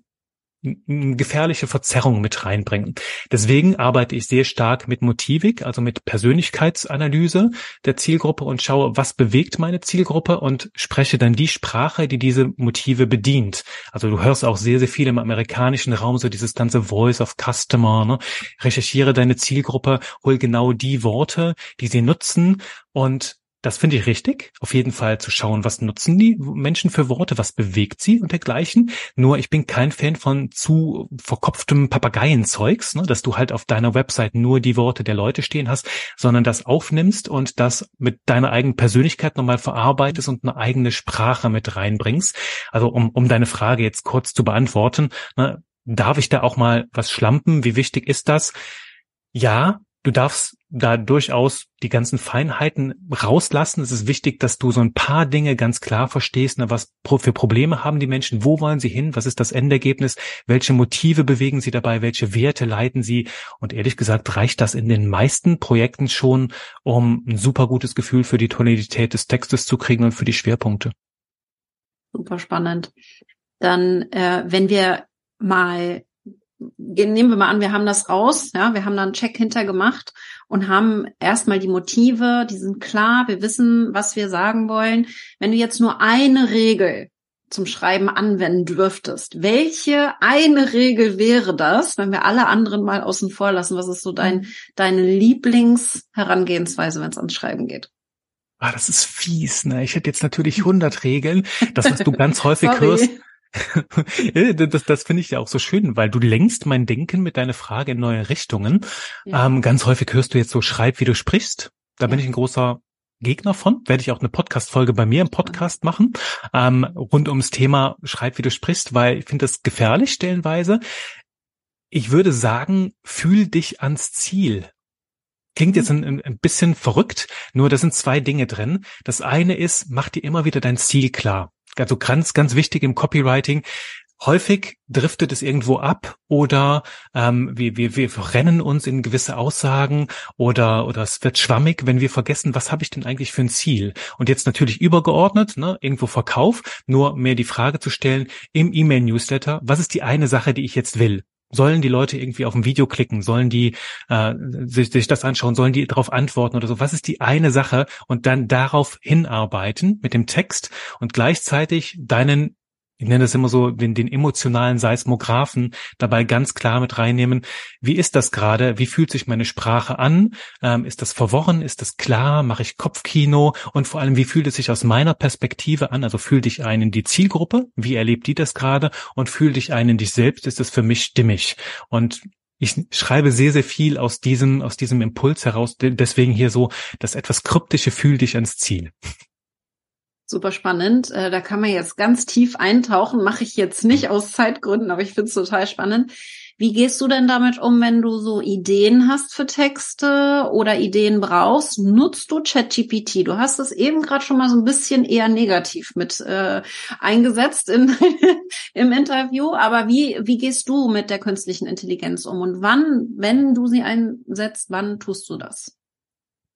gefährliche Verzerrung mit reinbringen. Deswegen arbeite ich sehr stark mit Motivik, also mit Persönlichkeitsanalyse der Zielgruppe und schaue, was bewegt meine Zielgruppe und spreche dann die Sprache, die diese Motive bedient. Also du hörst auch sehr, sehr viel im amerikanischen Raum so dieses ganze Voice of Customer. Ne? Recherchiere deine Zielgruppe, hol genau die Worte, die sie nutzen und das finde ich richtig, auf jeden Fall zu schauen, was nutzen die Menschen für Worte, was bewegt sie und dergleichen. Nur ich bin kein Fan von zu verkopftem Papageienzeugs, ne, dass du halt auf deiner Website nur die Worte der Leute stehen hast, sondern das aufnimmst und das mit deiner eigenen Persönlichkeit nochmal verarbeitest und eine eigene Sprache mit reinbringst. Also um, um deine Frage jetzt kurz zu beantworten, ne, darf ich da auch mal was schlampen? Wie wichtig ist das? Ja, du darfst da durchaus die ganzen Feinheiten rauslassen. Es ist wichtig, dass du so ein paar Dinge ganz klar verstehst. Ne, was für Probleme haben die Menschen? Wo wollen sie hin? Was ist das Endergebnis? Welche Motive bewegen sie dabei? Welche Werte leiten sie? Und ehrlich gesagt reicht das in den meisten Projekten schon, um ein super gutes Gefühl für die Tonalität des Textes zu kriegen und für die Schwerpunkte. Super spannend. Dann, äh, wenn wir mal nehmen wir mal an, wir haben das raus, ja, wir haben da einen Check hinter gemacht und haben erstmal die Motive, die sind klar, wir wissen, was wir sagen wollen. Wenn du jetzt nur eine Regel zum Schreiben anwenden dürftest, welche eine Regel wäre das, wenn wir alle anderen mal außen vor lassen? Was ist so dein, deine Lieblingsherangehensweise, wenn es ans Schreiben geht? Ah, das ist fies, ne? Ich hätte jetzt natürlich 100 Regeln. Das, was du ganz häufig hörst, das das finde ich ja auch so schön, weil du lenkst mein Denken mit deiner Frage in neue Richtungen. Ja. Ähm, ganz häufig hörst du jetzt so, schreib, wie du sprichst. Da ja. bin ich ein großer Gegner von. Werde ich auch eine Podcast-Folge bei mir im Podcast machen, ähm, rund ums Thema Schreib, wie du sprichst, weil ich finde das gefährlich stellenweise. Ich würde sagen, fühl dich ans Ziel. Klingt jetzt ein, ein bisschen verrückt, nur da sind zwei Dinge drin. Das eine ist, mach dir immer wieder dein Ziel klar also ganz, ganz wichtig im Copywriting. Häufig driftet es irgendwo ab oder ähm, wir, wir, wir rennen uns in gewisse Aussagen oder, oder es wird schwammig, wenn wir vergessen, was habe ich denn eigentlich für ein Ziel? Und jetzt natürlich übergeordnet, ne, irgendwo Verkauf, nur mehr die Frage zu stellen im E-Mail-Newsletter, was ist die eine Sache, die ich jetzt will? Sollen die Leute irgendwie auf ein Video klicken? Sollen die äh, sich, sich das anschauen? Sollen die darauf antworten oder so? Was ist die eine Sache? Und dann darauf hinarbeiten mit dem Text und gleichzeitig deinen ich nenne das immer so, den, den emotionalen Seismographen dabei ganz klar mit reinnehmen. Wie ist das gerade? Wie fühlt sich meine Sprache an? Ähm, ist das verworren? Ist das klar? Mache ich Kopfkino? Und vor allem, wie fühlt es sich aus meiner Perspektive an? Also fühl dich ein in die Zielgruppe. Wie erlebt die das gerade? Und fühl dich ein in dich selbst. Ist es für mich stimmig? Und ich schreibe sehr, sehr viel aus diesem, aus diesem Impuls heraus. Deswegen hier so das etwas kryptische fühl dich ans Ziel. Super spannend. Äh, da kann man jetzt ganz tief eintauchen. Mache ich jetzt nicht aus Zeitgründen, aber ich finde es total spannend. Wie gehst du denn damit um, wenn du so Ideen hast für Texte oder Ideen brauchst? Nutzt du ChatGPT? Du hast es eben gerade schon mal so ein bisschen eher negativ mit äh, eingesetzt in, im Interview. Aber wie, wie gehst du mit der künstlichen Intelligenz um? Und wann, wenn du sie einsetzt, wann tust du das?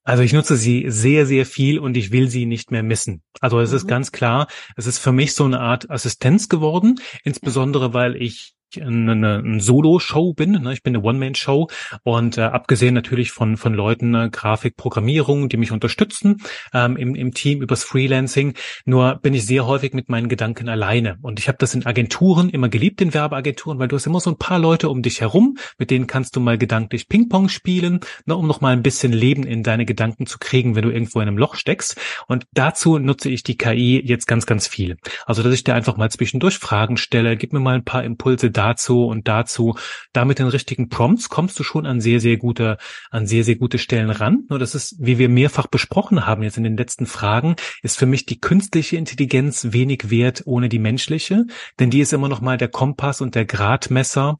Also ich nutze sie sehr, sehr viel und ich will sie nicht mehr missen. Also es mhm. ist ganz klar, es ist für mich so eine Art Assistenz geworden, insbesondere weil ich eine, eine Solo-Show bin. Ne? Ich bin eine One-Man-Show und äh, abgesehen natürlich von von Leuten äh, Grafik, Programmierung, die mich unterstützen ähm, im, im Team übers Freelancing. Nur bin ich sehr häufig mit meinen Gedanken alleine und ich habe das in Agenturen immer geliebt in Werbeagenturen, weil du hast immer so ein paar Leute um dich herum, mit denen kannst du mal gedanklich Ping-Pong spielen, ne, um noch mal ein bisschen Leben in deine Gedanken zu kriegen, wenn du irgendwo in einem Loch steckst. Und dazu nutze ich die KI jetzt ganz ganz viel. Also dass ich dir einfach mal zwischendurch Fragen stelle, gib mir mal ein paar Impulse dazu und dazu. Da mit den richtigen Prompts kommst du schon an sehr, sehr gute, an sehr, sehr gute Stellen ran. Nur das ist, wie wir mehrfach besprochen haben jetzt in den letzten Fragen, ist für mich die künstliche Intelligenz wenig wert ohne die menschliche, denn die ist immer noch mal der Kompass und der Gradmesser.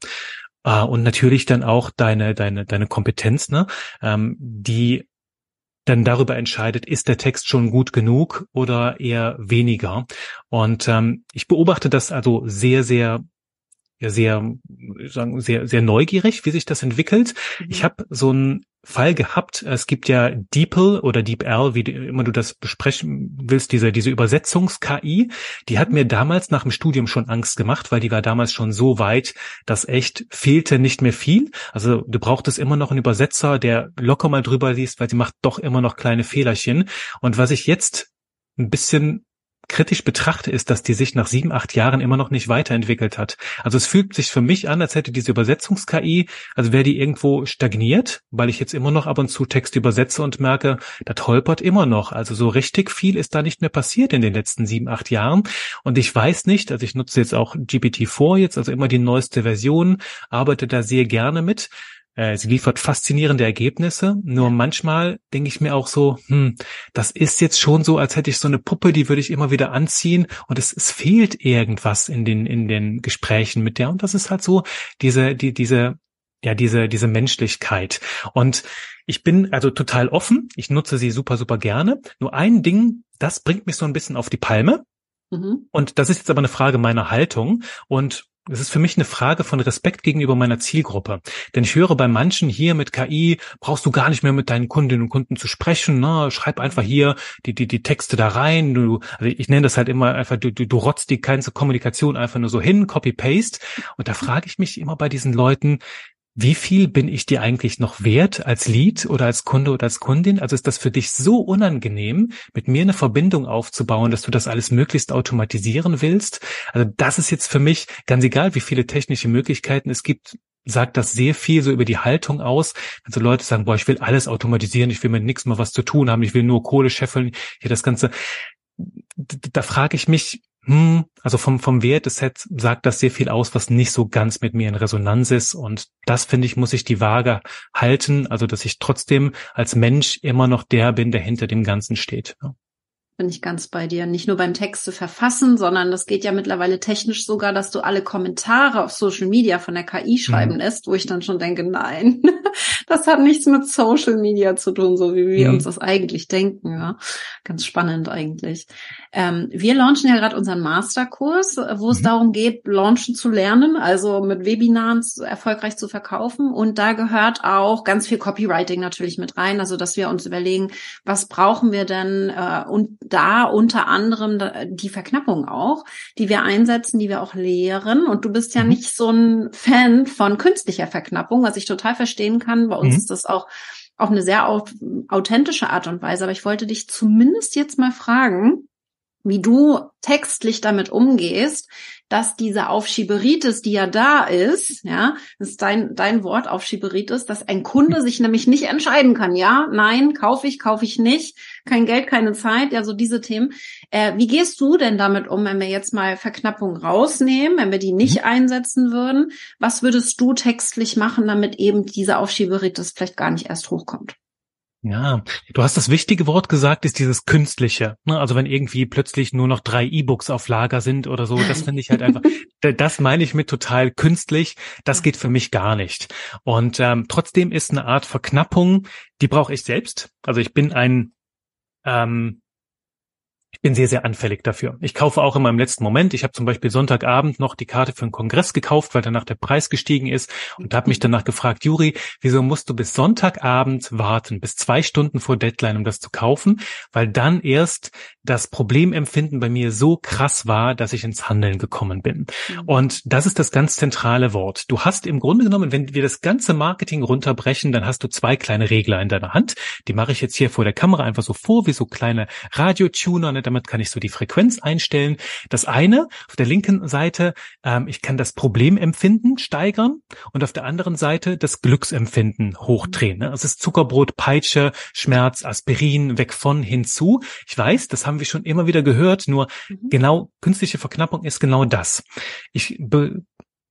Uh, und natürlich dann auch deine, deine, deine Kompetenz, ne, ähm, die dann darüber entscheidet, ist der Text schon gut genug oder eher weniger. Und ähm, ich beobachte das also sehr, sehr ja sehr, sagen, sehr, sehr neugierig, wie sich das entwickelt. Mhm. Ich habe so einen Fall gehabt. Es gibt ja DeepL oder DeepL, wie immer du das besprechen willst, diese, diese Übersetzungs-KI. Die hat mir damals nach dem Studium schon Angst gemacht, weil die war damals schon so weit, dass echt fehlte nicht mehr viel. Also du brauchtest immer noch einen Übersetzer, der locker mal drüber liest, weil sie macht doch immer noch kleine Fehlerchen. Und was ich jetzt ein bisschen kritisch betrachte, ist, dass die sich nach sieben, acht Jahren immer noch nicht weiterentwickelt hat. Also es fühlt sich für mich an, als hätte diese Übersetzungs-KI, also wäre die irgendwo stagniert, weil ich jetzt immer noch ab und zu Text übersetze und merke, das holpert immer noch. Also so richtig viel ist da nicht mehr passiert in den letzten sieben, acht Jahren. Und ich weiß nicht, also ich nutze jetzt auch GPT-4 jetzt, also immer die neueste Version, arbeite da sehr gerne mit. Äh, sie liefert faszinierende Ergebnisse, nur manchmal denke ich mir auch so, hm, das ist jetzt schon so, als hätte ich so eine Puppe, die würde ich immer wieder anziehen und es, es fehlt irgendwas in den, in den Gesprächen mit der und das ist halt so diese, die, diese, ja, diese, diese Menschlichkeit. Und ich bin also total offen, ich nutze sie super, super gerne. Nur ein Ding, das bringt mich so ein bisschen auf die Palme. Mhm. Und das ist jetzt aber eine Frage meiner Haltung. Und es ist für mich eine Frage von Respekt gegenüber meiner Zielgruppe. Denn ich höre bei manchen hier mit KI, brauchst du gar nicht mehr mit deinen Kundinnen und Kunden zu sprechen. Ne? Schreib einfach hier die, die, die Texte da rein. Du, also ich nenne das halt immer einfach, du, du, du rotzt die ganze Kommunikation einfach nur so hin, Copy-Paste. Und da frage ich mich immer bei diesen Leuten, wie viel bin ich dir eigentlich noch wert als Lead oder als Kunde oder als Kundin? Also ist das für dich so unangenehm, mit mir eine Verbindung aufzubauen, dass du das alles möglichst automatisieren willst? Also das ist jetzt für mich ganz egal, wie viele technische Möglichkeiten es gibt, sagt das sehr viel so über die Haltung aus. Also Leute sagen, boah, ich will alles automatisieren, ich will mit nichts mehr was zu tun haben, ich will nur Kohle scheffeln, hier das Ganze. Da frage ich mich, hm, also vom, vom Wert des Sets sagt das sehr viel aus, was nicht so ganz mit mir in Resonanz ist. Und das finde ich, muss ich die Waage halten. Also, dass ich trotzdem als Mensch immer noch der bin, der hinter dem Ganzen steht bin ich ganz bei dir. Nicht nur beim Texte verfassen, sondern das geht ja mittlerweile technisch sogar, dass du alle Kommentare auf Social Media von der KI schreiben mhm. lässt, wo ich dann schon denke, nein, das hat nichts mit Social Media zu tun, so wie wir mhm. uns das eigentlich denken. Ja. Ganz spannend eigentlich. Ähm, wir launchen ja gerade unseren Masterkurs, wo es mhm. darum geht, launchen zu lernen, also mit Webinaren erfolgreich zu verkaufen. Und da gehört auch ganz viel Copywriting natürlich mit rein, also dass wir uns überlegen, was brauchen wir denn äh, und da unter anderem die Verknappung auch, die wir einsetzen, die wir auch lehren. Und du bist ja mhm. nicht so ein Fan von künstlicher Verknappung, was ich total verstehen kann. Bei uns mhm. ist das auch auf eine sehr authentische Art und Weise. Aber ich wollte dich zumindest jetzt mal fragen, wie du textlich damit umgehst, dass diese Aufschieberitis, die ja da ist, ja, das ist dein, dein Wort Aufschieberitis, dass ein Kunde sich nämlich nicht entscheiden kann, ja, nein, kaufe ich, kaufe ich nicht, kein Geld, keine Zeit, ja, so diese Themen. Äh, wie gehst du denn damit um, wenn wir jetzt mal Verknappung rausnehmen, wenn wir die nicht mhm. einsetzen würden? Was würdest du textlich machen, damit eben diese Aufschieberitis vielleicht gar nicht erst hochkommt? Ja, du hast das wichtige Wort gesagt, ist dieses Künstliche. Ne? Also wenn irgendwie plötzlich nur noch drei E-Books auf Lager sind oder so, das finde ich halt einfach, das meine ich mit total künstlich, das geht für mich gar nicht. Und ähm, trotzdem ist eine Art Verknappung, die brauche ich selbst. Also ich bin ein ähm, ich bin sehr, sehr anfällig dafür. Ich kaufe auch immer im letzten Moment. Ich habe zum Beispiel Sonntagabend noch die Karte für einen Kongress gekauft, weil danach der Preis gestiegen ist und habe mich danach gefragt, Juri, wieso musst du bis Sonntagabend warten, bis zwei Stunden vor Deadline, um das zu kaufen? Weil dann erst das Problemempfinden bei mir so krass war, dass ich ins Handeln gekommen bin. Mhm. Und das ist das ganz zentrale Wort. Du hast im Grunde genommen, wenn wir das ganze Marketing runterbrechen, dann hast du zwei kleine Regler in deiner Hand. Die mache ich jetzt hier vor der Kamera einfach so vor, wie so kleine Radiotuner. Ne? Damit kann ich so die Frequenz einstellen. Das eine, auf der linken Seite, ähm, ich kann das Problemempfinden steigern und auf der anderen Seite das Glücksempfinden hochdrehen. Ne? Das ist Zuckerbrot, Peitsche, Schmerz, Aspirin, weg von, hinzu. Ich weiß, das haben wir schon immer wieder gehört, nur mhm. genau künstliche Verknappung ist genau das. Ich be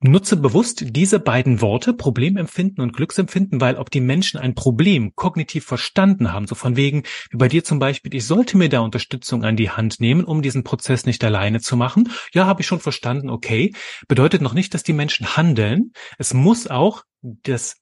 nutze bewusst diese beiden Worte, Problemempfinden und Glücksempfinden, weil ob die Menschen ein Problem kognitiv verstanden haben, so von wegen, wie bei dir zum Beispiel, ich sollte mir da Unterstützung an die Hand nehmen, um diesen Prozess nicht alleine zu machen. Ja, habe ich schon verstanden, okay. Bedeutet noch nicht, dass die Menschen handeln. Es muss auch das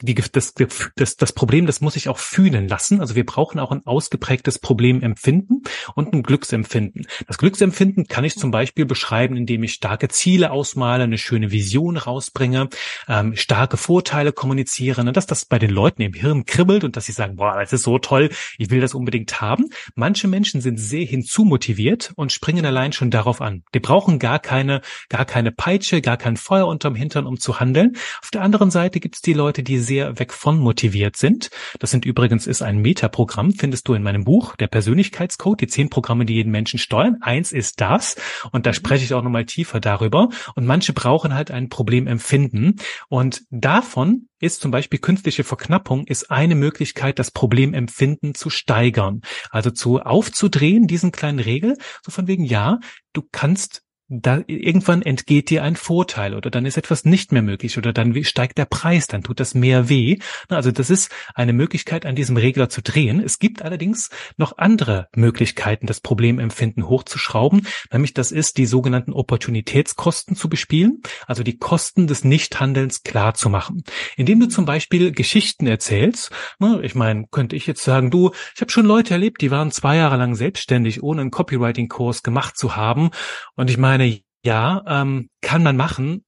die, das, das, das Problem, das muss sich auch fühlen lassen. Also wir brauchen auch ein ausgeprägtes Problemempfinden und ein Glücksempfinden. Das Glücksempfinden kann ich zum Beispiel beschreiben, indem ich starke Ziele ausmale, eine schöne Vision rausbringe, ähm, starke Vorteile kommuniziere, ne, dass das bei den Leuten im Hirn kribbelt und dass sie sagen, boah, das ist so toll, ich will das unbedingt haben. Manche Menschen sind sehr hinzumotiviert und springen allein schon darauf an. Die brauchen gar keine, gar keine Peitsche, gar kein Feuer unterm Hintern, um zu handeln. Auf der anderen Seite gibt es die Leute, die sehr weg von motiviert sind. Das sind übrigens ist ein Metaprogramm, findest du in meinem Buch, der Persönlichkeitscode, die zehn Programme, die jeden Menschen steuern. Eins ist das und da mhm. spreche ich auch nochmal tiefer darüber. Und manche brauchen halt ein Problem empfinden und davon ist zum Beispiel künstliche Verknappung ist eine Möglichkeit, das Problemempfinden zu steigern. Also zu aufzudrehen, diesen kleinen Regel, so von wegen, ja, du kannst da irgendwann entgeht dir ein Vorteil oder dann ist etwas nicht mehr möglich oder dann steigt der Preis, dann tut das mehr weh. Also das ist eine Möglichkeit, an diesem Regler zu drehen. Es gibt allerdings noch andere Möglichkeiten, das Problemempfinden hochzuschrauben, nämlich das ist, die sogenannten Opportunitätskosten zu bespielen, also die Kosten des Nichthandelns klar zu machen. Indem du zum Beispiel Geschichten erzählst, ne, ich meine, könnte ich jetzt sagen, du, ich habe schon Leute erlebt, die waren zwei Jahre lang selbstständig, ohne einen Copywriting-Kurs gemacht zu haben und ich meine, meine, ja, ähm, kann man machen,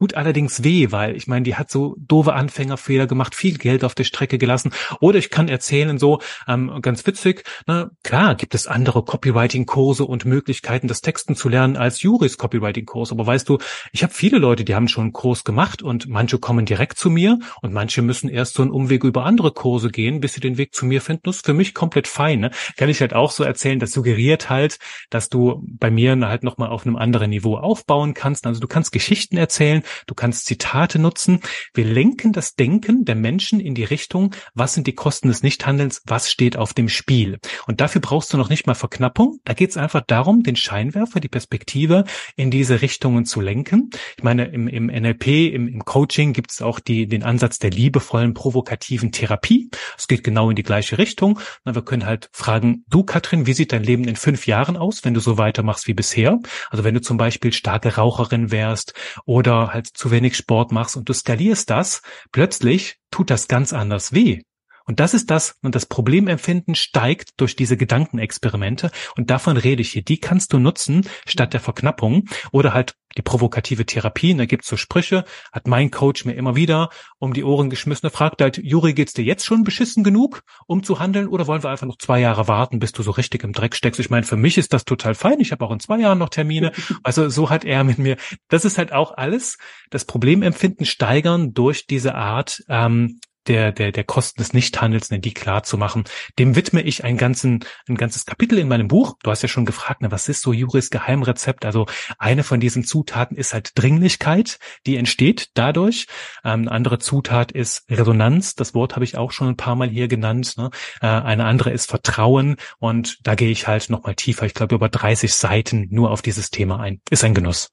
tut allerdings weh, weil ich meine, die hat so doofe Anfängerfehler gemacht, viel Geld auf der Strecke gelassen. Oder ich kann erzählen so, ähm, ganz witzig, ne, klar gibt es andere Copywriting-Kurse und Möglichkeiten, das Texten zu lernen als Juris Copywriting-Kurs. Aber weißt du, ich habe viele Leute, die haben schon einen Kurs gemacht und manche kommen direkt zu mir und manche müssen erst so einen Umweg über andere Kurse gehen, bis sie den Weg zu mir finden. Das ist für mich komplett fein. Ne? Kann ich halt auch so erzählen, das suggeriert halt, dass du bei mir halt nochmal auf einem anderen Niveau aufbauen kannst. Also du kannst Geschichten erzählen, du kannst Zitate nutzen. Wir lenken das Denken der Menschen in die Richtung, was sind die Kosten des Nichthandelns, was steht auf dem Spiel. Und dafür brauchst du noch nicht mal Verknappung. Da geht es einfach darum, den Scheinwerfer, die Perspektive in diese Richtungen zu lenken. Ich meine, im, im NLP, im, im Coaching gibt es auch die, den Ansatz der liebevollen, provokativen Therapie. Es geht genau in die gleiche Richtung. Wir können halt fragen, du Katrin, wie sieht dein Leben in fünf Jahren aus, wenn du so weitermachst wie bisher? Also wenn du zum Beispiel starke Raucherin wärst oder halt halt zu wenig Sport machst und du skalierst das, plötzlich tut das ganz anders weh. Und das ist das, und das Problemempfinden steigt durch diese Gedankenexperimente. Und davon rede ich hier. Die kannst du nutzen statt der Verknappung oder halt die provokative Therapie. Und da gibt's so Sprüche, hat mein Coach mir immer wieder um die Ohren geschmissen. Er fragt halt, Juri, geht's dir jetzt schon beschissen genug, um zu handeln? Oder wollen wir einfach noch zwei Jahre warten, bis du so richtig im Dreck steckst? Ich meine, für mich ist das total fein. Ich habe auch in zwei Jahren noch Termine. Also so hat er mit mir. Das ist halt auch alles das Problemempfinden steigern durch diese Art, ähm, der, der, der Kosten des Nichthandels, die klar zu machen. Dem widme ich ein, ganzen, ein ganzes Kapitel in meinem Buch. Du hast ja schon gefragt, ne, was ist so Juris Geheimrezept? Also eine von diesen Zutaten ist halt Dringlichkeit, die entsteht dadurch. Ähm, eine andere Zutat ist Resonanz. Das Wort habe ich auch schon ein paar Mal hier genannt. Ne? Äh, eine andere ist Vertrauen. Und da gehe ich halt nochmal tiefer. Ich glaube, über 30 Seiten nur auf dieses Thema ein. Ist ein Genuss.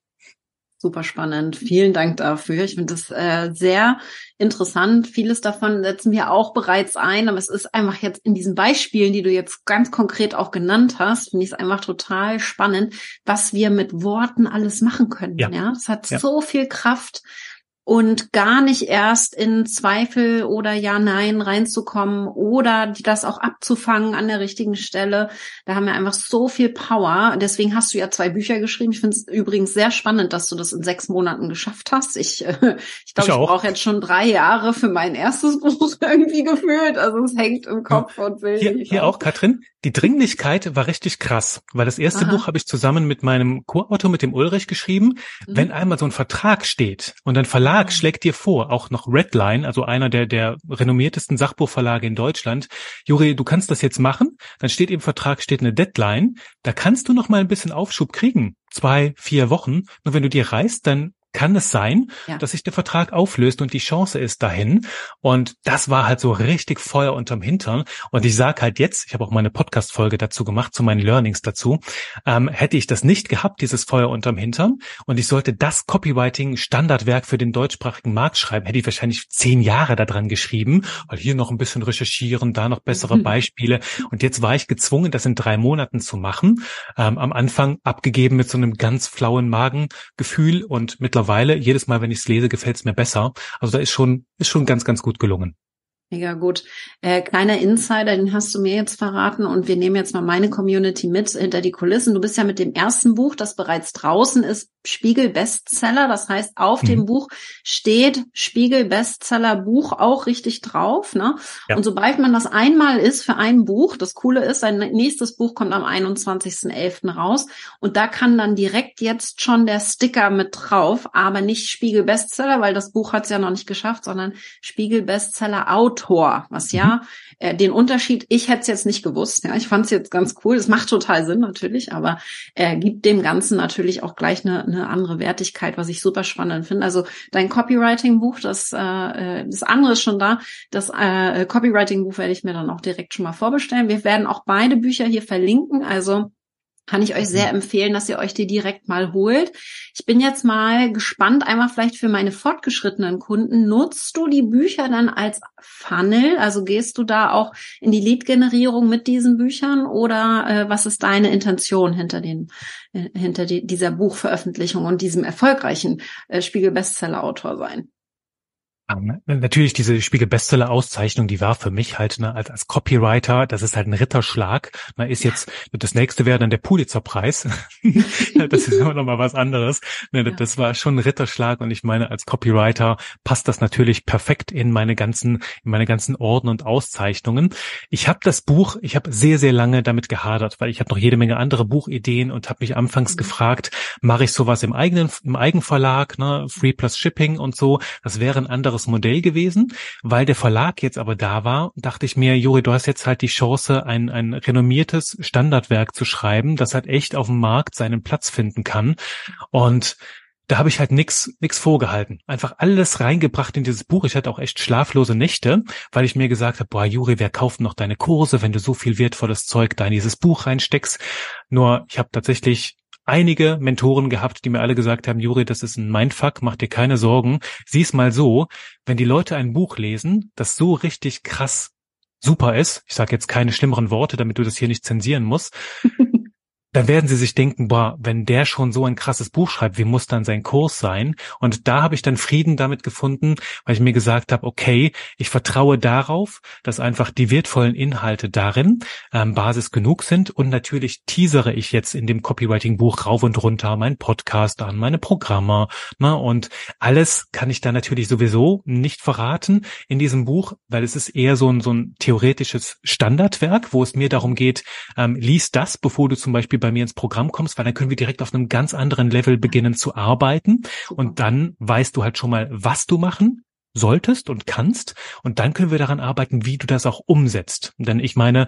Super spannend. Vielen Dank dafür. Ich finde das äh, sehr interessant. Vieles davon setzen wir auch bereits ein, aber es ist einfach jetzt in diesen Beispielen, die du jetzt ganz konkret auch genannt hast, finde ich es einfach total spannend, was wir mit Worten alles machen können. Ja, ja? es hat ja. so viel Kraft und gar nicht erst in Zweifel oder Ja, Nein reinzukommen oder das auch abzufangen an der richtigen Stelle. Da haben wir einfach so viel Power. Deswegen hast du ja zwei Bücher geschrieben. Ich finde es übrigens sehr spannend, dass du das in sechs Monaten geschafft hast. Ich äh, ich, glaube, ich, ich brauche jetzt schon drei Jahre für mein erstes Buch irgendwie gefühlt. Also es hängt im Kopf und will Hier, hier auch, Katrin, die Dringlichkeit war richtig krass, weil das erste Aha. Buch habe ich zusammen mit meinem Co-Autor, mit dem Ulrich, geschrieben. Mhm. Wenn einmal so ein Vertrag steht und ein Verlag mhm. schlägt dir vor, auch noch Redline, also einer der, der renommiertesten Sachbuchverlage in Deutschland, Juri, du kannst das jetzt machen, dann steht im Vertrag, steht eine Deadline, da kannst du noch mal ein bisschen Aufschub kriegen zwei, vier Wochen. Nur wenn du dir reißt, dann kann es sein, ja. dass sich der Vertrag auflöst und die Chance ist dahin. Und das war halt so richtig Feuer unterm Hintern. Und ich sage halt jetzt, ich habe auch meine Podcast-Folge dazu gemacht, zu meinen Learnings dazu, ähm, hätte ich das nicht gehabt, dieses Feuer unterm Hintern, und ich sollte das Copywriting-Standardwerk für den deutschsprachigen Markt schreiben, hätte ich wahrscheinlich zehn Jahre daran geschrieben, weil hier noch ein bisschen recherchieren, da noch bessere mhm. Beispiele. Und jetzt war ich gezwungen, das in drei Monaten zu machen. Ähm, am Anfang abgegeben mit so einem ganz flauen Magengefühl und mittlerweile mittlerweile, jedes Mal, wenn ich es lese, gefällt es mir besser. Also da ist schon, ist schon ganz, ganz gut gelungen. Mega gut. Äh, kleiner Insider, den hast du mir jetzt verraten und wir nehmen jetzt mal meine Community mit hinter die Kulissen. Du bist ja mit dem ersten Buch, das bereits draußen ist, Spiegel Bestseller. Das heißt, auf mhm. dem Buch steht Spiegel Bestseller Buch auch richtig drauf. Ne? Ja. Und sobald man das einmal ist für ein Buch, das Coole ist, sein nächstes Buch kommt am 21.11. raus und da kann dann direkt jetzt schon der Sticker mit drauf, aber nicht Spiegel Bestseller, weil das Buch hat es ja noch nicht geschafft, sondern Spiegel Bestseller Autor. Autor, was ja mhm. äh, den Unterschied, ich hätte es jetzt nicht gewusst, ja, ich fand es jetzt ganz cool, es macht total Sinn natürlich, aber er äh, gibt dem Ganzen natürlich auch gleich eine, eine andere Wertigkeit, was ich super spannend finde. Also dein Copywriting-Buch, das, äh, äh, das andere ist schon da, das äh, Copywriting-Buch werde ich mir dann auch direkt schon mal vorbestellen. Wir werden auch beide Bücher hier verlinken, also kann ich euch sehr mhm. empfehlen, dass ihr euch die direkt mal holt. Ich bin jetzt mal gespannt, einmal vielleicht für meine fortgeschrittenen Kunden. Nutzt du die Bücher dann als Funnel? Also gehst du da auch in die Lead-Generierung mit diesen Büchern oder äh, was ist deine Intention hinter den, äh, hinter die, dieser Buchveröffentlichung und diesem erfolgreichen äh, Spiegel-Bestseller-Autor sein? Ähm, natürlich diese Spiegel-Bestseller-Auszeichnung, die war für mich halt ne, als, als Copywriter, das ist halt ein Ritterschlag. Na, ist jetzt das nächste wäre dann der Pulitzer-Preis. das ist immer noch mal was anderes. Ne, ja. Das war schon ein Ritterschlag und ich meine, als Copywriter passt das natürlich perfekt in meine ganzen, in meine ganzen Orden und Auszeichnungen. Ich habe das Buch, ich habe sehr, sehr lange damit gehadert, weil ich habe noch jede Menge andere Buchideen und habe mich anfangs mhm. gefragt, mache ich sowas im eigenen, im Eigenverlag, ne, Free plus Shipping und so. Das wäre ein anderes anderes Modell gewesen. Weil der Verlag jetzt aber da war, dachte ich mir, Juri, du hast jetzt halt die Chance, ein, ein renommiertes Standardwerk zu schreiben, das halt echt auf dem Markt seinen Platz finden kann. Und da habe ich halt nix, nix vorgehalten. Einfach alles reingebracht in dieses Buch. Ich hatte auch echt schlaflose Nächte, weil ich mir gesagt habe, boah, Juri, wer kauft noch deine Kurse, wenn du so viel wertvolles Zeug da in dieses Buch reinsteckst? Nur, ich habe tatsächlich einige Mentoren gehabt, die mir alle gesagt haben, Juri, das ist ein Mindfuck, mach dir keine Sorgen. Sieh's mal so, wenn die Leute ein Buch lesen, das so richtig krass super ist, ich sage jetzt keine schlimmeren Worte, damit du das hier nicht zensieren musst, dann werden sie sich denken, boah, wenn der schon so ein krasses Buch schreibt, wie muss dann sein Kurs sein? Und da habe ich dann Frieden damit gefunden, weil ich mir gesagt habe, okay, ich vertraue darauf, dass einfach die wertvollen Inhalte darin ähm, Basis genug sind und natürlich teasere ich jetzt in dem Copywriting-Buch rauf und runter meinen Podcast an, meine Programme ne? und alles kann ich da natürlich sowieso nicht verraten in diesem Buch, weil es ist eher so ein, so ein theoretisches Standardwerk, wo es mir darum geht, ähm, lies das, bevor du zum Beispiel bei bei mir ins Programm kommst, weil dann können wir direkt auf einem ganz anderen Level beginnen zu arbeiten. Und dann weißt du halt schon mal, was du machen solltest und kannst. Und dann können wir daran arbeiten, wie du das auch umsetzt. Denn ich meine,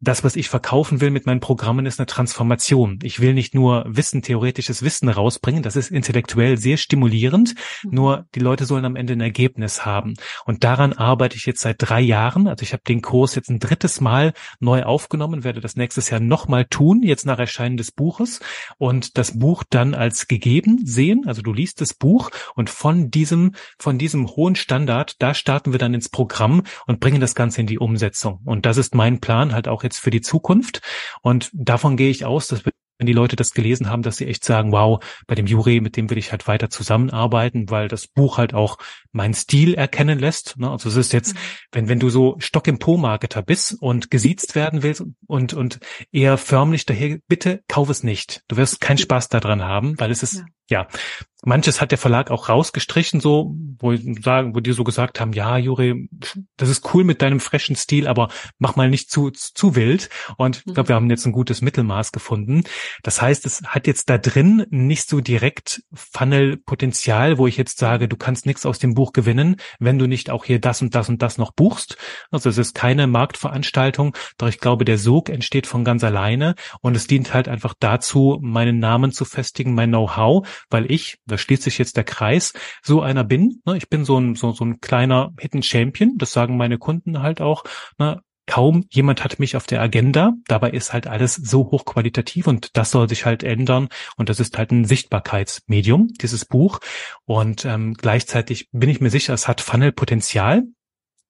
das, was ich verkaufen will mit meinen Programmen, ist eine Transformation. Ich will nicht nur Wissen, theoretisches Wissen rausbringen, das ist intellektuell sehr stimulierend, mhm. nur die Leute sollen am Ende ein Ergebnis haben. Und daran arbeite ich jetzt seit drei Jahren. Also ich habe den Kurs jetzt ein drittes Mal neu aufgenommen, werde das nächstes Jahr nochmal tun, jetzt nach Erscheinen des Buches und das Buch dann als gegeben sehen. Also du liest das Buch und von diesem, von diesem hohen Standard, da starten wir dann ins Programm und bringen das Ganze in die Umsetzung. Und das ist mein Plan, halt auch jetzt für die Zukunft. Und davon gehe ich aus, dass wenn die Leute das gelesen haben, dass sie echt sagen, wow, bei dem Juri, mit dem will ich halt weiter zusammenarbeiten, weil das Buch halt auch meinen Stil erkennen lässt. Ne? Also es ist jetzt, mhm. wenn, wenn du so Stock im Po-Marketer bist und gesiezt werden willst und, und eher förmlich daher, bitte kauf es nicht. Du wirst keinen Spaß daran haben, weil es ist, ja, ja manches hat der Verlag auch rausgestrichen, so, wo sagen, wo die so gesagt haben, ja, Juri, das ist cool mit deinem freshen Stil, aber mach mal nicht zu, zu wild. Und ich glaube, wir haben jetzt ein gutes Mittelmaß gefunden. Das heißt, es hat jetzt da drin nicht so direkt Funnel-Potenzial, wo ich jetzt sage, du kannst nichts aus dem Buch gewinnen, wenn du nicht auch hier das und das und das noch buchst. Also es ist keine Marktveranstaltung, doch ich glaube, der Sog entsteht von ganz alleine und es dient halt einfach dazu, meinen Namen zu festigen, mein Know-how, weil ich, da schließt sich jetzt der Kreis, so einer bin. Ne? Ich bin so ein, so, so ein kleiner Hidden Champion, das sagen meine Kunden halt auch. Ne? Kaum jemand hat mich auf der Agenda. Dabei ist halt alles so hochqualitativ und das soll sich halt ändern. Und das ist halt ein Sichtbarkeitsmedium, dieses Buch. Und ähm, gleichzeitig bin ich mir sicher, es hat Funnel-Potenzial.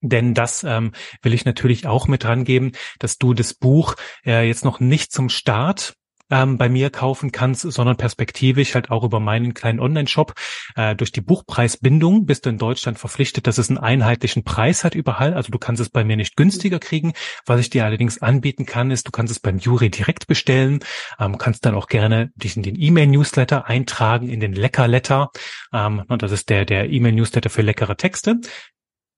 Denn das ähm, will ich natürlich auch mit rangeben, dass du das Buch äh, jetzt noch nicht zum Start ähm, bei mir kaufen kannst, sondern perspektivisch halt auch über meinen kleinen Online-Shop. Äh, durch die Buchpreisbindung bist du in Deutschland verpflichtet, dass es einen einheitlichen Preis hat überall. Also du kannst es bei mir nicht günstiger kriegen. Was ich dir allerdings anbieten kann, ist, du kannst es beim Juri direkt bestellen, ähm, kannst dann auch gerne dich in den E-Mail-Newsletter eintragen, in den Lecker-Letter. Ähm, und das ist der, der E-Mail-Newsletter für leckere Texte.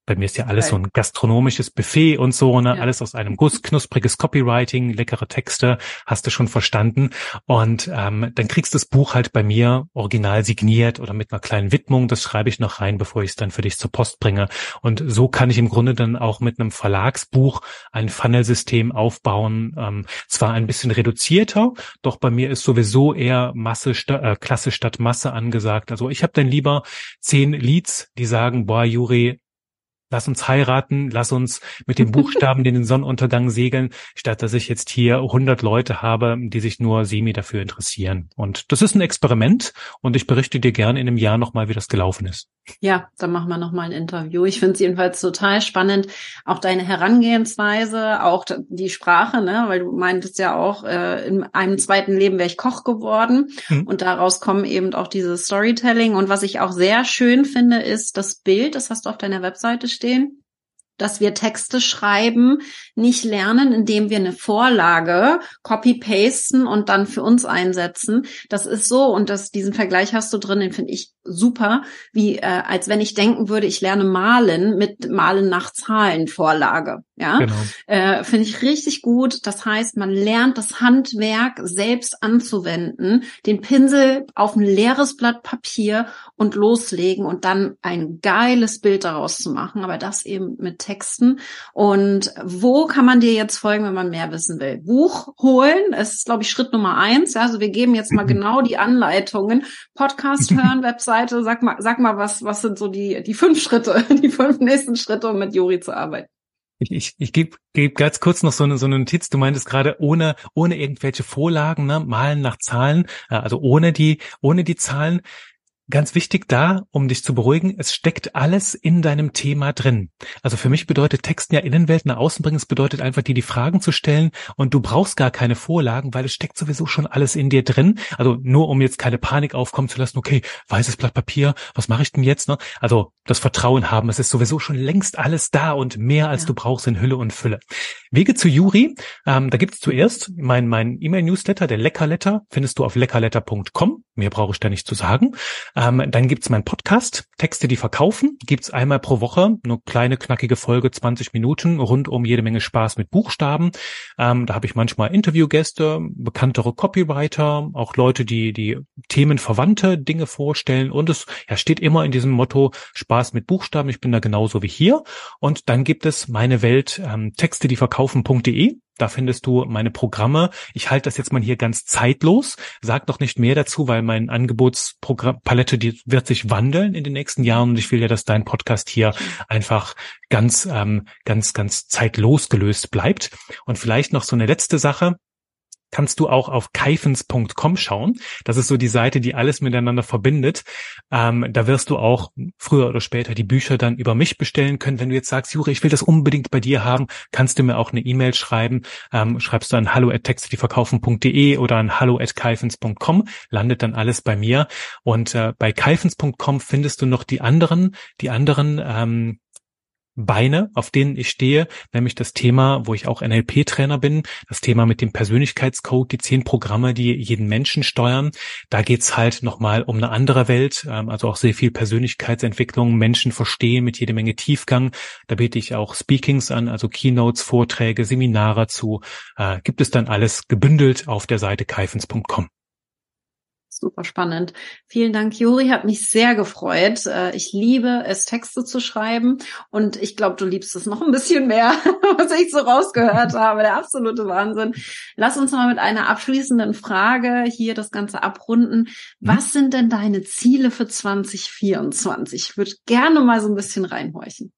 Bei mir ist ja alles so ein gastronomisches Buffet und so, ne? Ja. Alles aus einem Guss, knuspriges Copywriting, leckere Texte, hast du schon verstanden. Und ähm, dann kriegst du das Buch halt bei mir original signiert oder mit einer kleinen Widmung. Das schreibe ich noch rein, bevor ich es dann für dich zur Post bringe. Und so kann ich im Grunde dann auch mit einem Verlagsbuch ein Funnelsystem aufbauen. Ähm, zwar ein bisschen reduzierter, doch bei mir ist sowieso eher Masse, sta äh, Klasse statt Masse angesagt. Also ich habe dann lieber zehn Leads, die sagen, boah, Juri, lass uns heiraten, lass uns mit den Buchstaben in den Sonnenuntergang segeln, statt dass ich jetzt hier 100 Leute habe, die sich nur semi dafür interessieren. Und das ist ein Experiment und ich berichte dir gerne in einem Jahr nochmal, wie das gelaufen ist. Ja, dann machen wir nochmal ein Interview. Ich finde es jedenfalls total spannend, auch deine Herangehensweise, auch die Sprache, ne, weil du meintest ja auch, äh, in einem zweiten Leben wäre ich Koch geworden mhm. und daraus kommen eben auch diese Storytelling. Und was ich auch sehr schön finde, ist das Bild, das hast du auf deiner Webseite stehen dass wir Texte schreiben nicht lernen, indem wir eine Vorlage copy-pasten und dann für uns einsetzen. Das ist so, und das, diesen Vergleich hast du drin, den finde ich super, wie äh, als wenn ich denken würde, ich lerne malen mit Malen nach Zahlenvorlage. Ja, genau. äh, finde ich richtig gut. Das heißt, man lernt das Handwerk selbst anzuwenden, den Pinsel auf ein leeres Blatt Papier und loslegen und dann ein geiles Bild daraus zu machen. Aber das eben mit Texten. Und wo kann man dir jetzt folgen, wenn man mehr wissen will? Buch holen, das ist, glaube ich, Schritt Nummer eins. Also wir geben jetzt mal genau die Anleitungen. Podcast hören, Webseite. Sag mal, sag mal, was, was sind so die, die fünf Schritte, die fünf nächsten Schritte, um mit Juri zu arbeiten? Ich, ich, ich gebe geb ganz kurz noch so eine, so eine Notiz. Du meintest gerade ohne, ohne irgendwelche Vorlagen, ne, malen nach Zahlen, äh, also ohne die, ohne die Zahlen. Ganz wichtig da, um dich zu beruhigen, es steckt alles in deinem Thema drin. Also für mich bedeutet Texten ja Innenwelt nach außen bringen, es bedeutet einfach dir die Fragen zu stellen und du brauchst gar keine Vorlagen, weil es steckt sowieso schon alles in dir drin. Also nur um jetzt keine Panik aufkommen zu lassen, okay, weißes Blatt Papier, was mache ich denn jetzt? Ne? Also das Vertrauen haben, es ist sowieso schon längst alles da und mehr als ja. du brauchst in Hülle und Fülle. Wege zu Juri, ähm, da gibt's zuerst mein, mein E-Mail-Newsletter, der Leckerletter, findest du auf leckerletter.com. Mehr brauche ich da nicht zu sagen. Ähm, dann gibt's meinen Podcast, Texte, die verkaufen. Gibt's einmal pro Woche, eine kleine, knackige Folge, 20 Minuten, rund um jede Menge Spaß mit Buchstaben. Ähm, da habe ich manchmal Interviewgäste, bekanntere Copywriter, auch Leute, die die themenverwandte Dinge vorstellen. Und es ja, steht immer in diesem Motto Spaß mit Buchstaben. Ich bin da genauso wie hier. Und dann gibt es meine Welt, ähm, Texte, die verkaufen.de. Da findest du meine Programme. Ich halte das jetzt mal hier ganz zeitlos. Sag noch nicht mehr dazu, weil mein Angebotspalette, die wird sich wandeln in den nächsten Jahren und ich will ja, dass dein Podcast hier einfach ganz, ähm, ganz, ganz zeitlos gelöst bleibt. Und vielleicht noch so eine letzte Sache. Kannst du auch auf kaifens.com schauen. Das ist so die Seite, die alles miteinander verbindet. Ähm, da wirst du auch früher oder später die Bücher dann über mich bestellen können. Wenn du jetzt sagst, Juri, ich will das unbedingt bei dir haben, kannst du mir auch eine E-Mail schreiben. Ähm, schreibst du an hallo at textdieverkaufen.de oder an hallo at kaifens.com, landet dann alles bei mir. Und äh, bei kaifens.com findest du noch die anderen, die anderen ähm, Beine, auf denen ich stehe, nämlich das Thema, wo ich auch NLP-Trainer bin, das Thema mit dem Persönlichkeitscode, die zehn Programme, die jeden Menschen steuern. Da geht's halt nochmal um eine andere Welt, ähm, also auch sehr viel Persönlichkeitsentwicklung, Menschen verstehen mit jede Menge Tiefgang. Da biete ich auch Speakings an, also Keynotes, Vorträge, Seminare zu. Äh, gibt es dann alles gebündelt auf der Seite kaifens.com. Super spannend. Vielen Dank, Juri. Hat mich sehr gefreut. Äh, ich liebe es, Texte zu schreiben. Und ich glaube, du liebst es noch ein bisschen mehr, was ich so rausgehört habe. Der absolute Wahnsinn. Lass uns mal mit einer abschließenden Frage hier das Ganze abrunden. Was sind denn deine Ziele für 2024? Ich würde gerne mal so ein bisschen reinhorchen.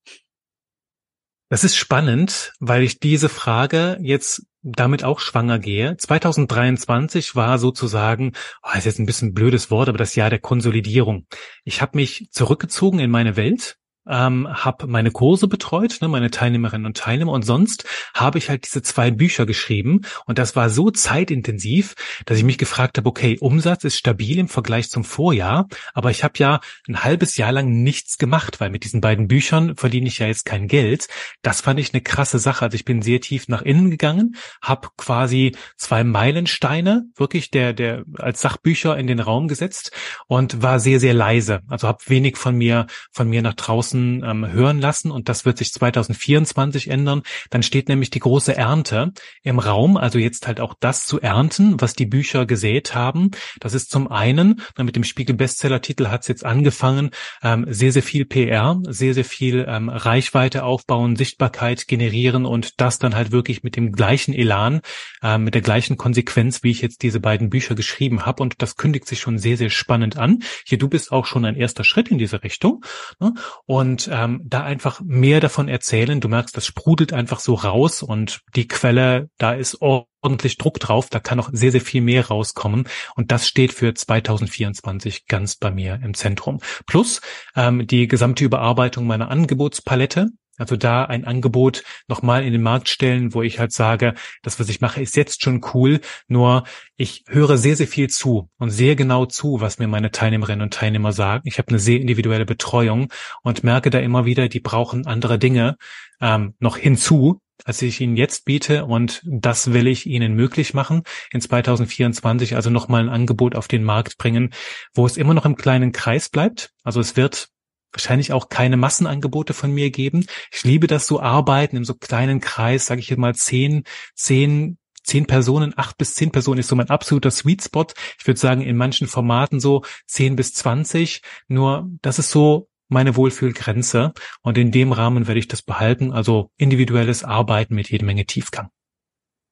Das ist spannend, weil ich diese Frage jetzt damit auch schwanger gehe. 2023 war sozusagen, oh, ist jetzt ein bisschen blödes Wort, aber das Jahr der Konsolidierung. Ich habe mich zurückgezogen in meine Welt, ähm, habe meine Kurse betreut, ne, meine Teilnehmerinnen und Teilnehmer und sonst habe ich halt diese zwei Bücher geschrieben und das war so zeitintensiv, dass ich mich gefragt habe, okay, Umsatz ist stabil im Vergleich zum Vorjahr, aber ich habe ja ein halbes Jahr lang nichts gemacht, weil mit diesen beiden Büchern verdiene ich ja jetzt kein Geld. Das fand ich eine krasse Sache. Also ich bin sehr tief nach innen gegangen, habe quasi zwei Meilensteine wirklich der der als Sachbücher in den Raum gesetzt und war sehr sehr leise. Also habe wenig von mir von mir nach draußen draußen ähm, hören lassen und das wird sich 2024 ändern. Dann steht nämlich die große Ernte im Raum, also jetzt halt auch das zu ernten, was die Bücher gesät haben. Das ist zum einen, mit dem Spiegel Bestseller-Titel hat es jetzt angefangen, ähm, sehr, sehr viel PR, sehr, sehr viel ähm, Reichweite aufbauen, Sichtbarkeit generieren und das dann halt wirklich mit dem gleichen Elan, äh, mit der gleichen Konsequenz, wie ich jetzt diese beiden Bücher geschrieben habe. Und das kündigt sich schon sehr, sehr spannend an. Hier, du bist auch schon ein erster Schritt in diese Richtung. Ne? Und und ähm, da einfach mehr davon erzählen. Du merkst, das sprudelt einfach so raus und die Quelle, da ist ordentlich Druck drauf, da kann noch sehr, sehr viel mehr rauskommen. Und das steht für 2024 ganz bei mir im Zentrum. Plus ähm, die gesamte Überarbeitung meiner Angebotspalette. Also da ein Angebot nochmal in den Markt stellen, wo ich halt sage, das, was ich mache, ist jetzt schon cool, nur ich höre sehr, sehr viel zu und sehr genau zu, was mir meine Teilnehmerinnen und Teilnehmer sagen. Ich habe eine sehr individuelle Betreuung und merke da immer wieder, die brauchen andere Dinge ähm, noch hinzu, als ich ihnen jetzt biete und das will ich ihnen möglich machen in 2024, also nochmal ein Angebot auf den Markt bringen, wo es immer noch im kleinen Kreis bleibt. Also es wird wahrscheinlich auch keine Massenangebote von mir geben. Ich liebe das so arbeiten in so kleinen Kreis, sage ich mal zehn, zehn zehn Personen, acht bis zehn Personen ist so mein absoluter Sweet Spot. Ich würde sagen, in manchen Formaten so zehn bis zwanzig. Nur das ist so meine Wohlfühlgrenze. Und in dem Rahmen werde ich das behalten. Also individuelles Arbeiten mit jede Menge Tiefgang.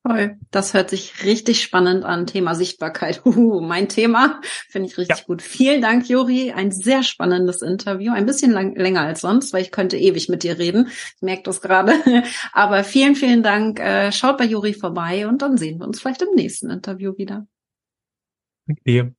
Toll, das hört sich richtig spannend an. Thema Sichtbarkeit. Uh, mein Thema finde ich richtig ja. gut. Vielen Dank, Juri. Ein sehr spannendes Interview. Ein bisschen lang, länger als sonst, weil ich könnte ewig mit dir reden. Ich merke das gerade. Aber vielen, vielen Dank. Äh, schaut bei Juri vorbei und dann sehen wir uns vielleicht im nächsten Interview wieder. Danke dir.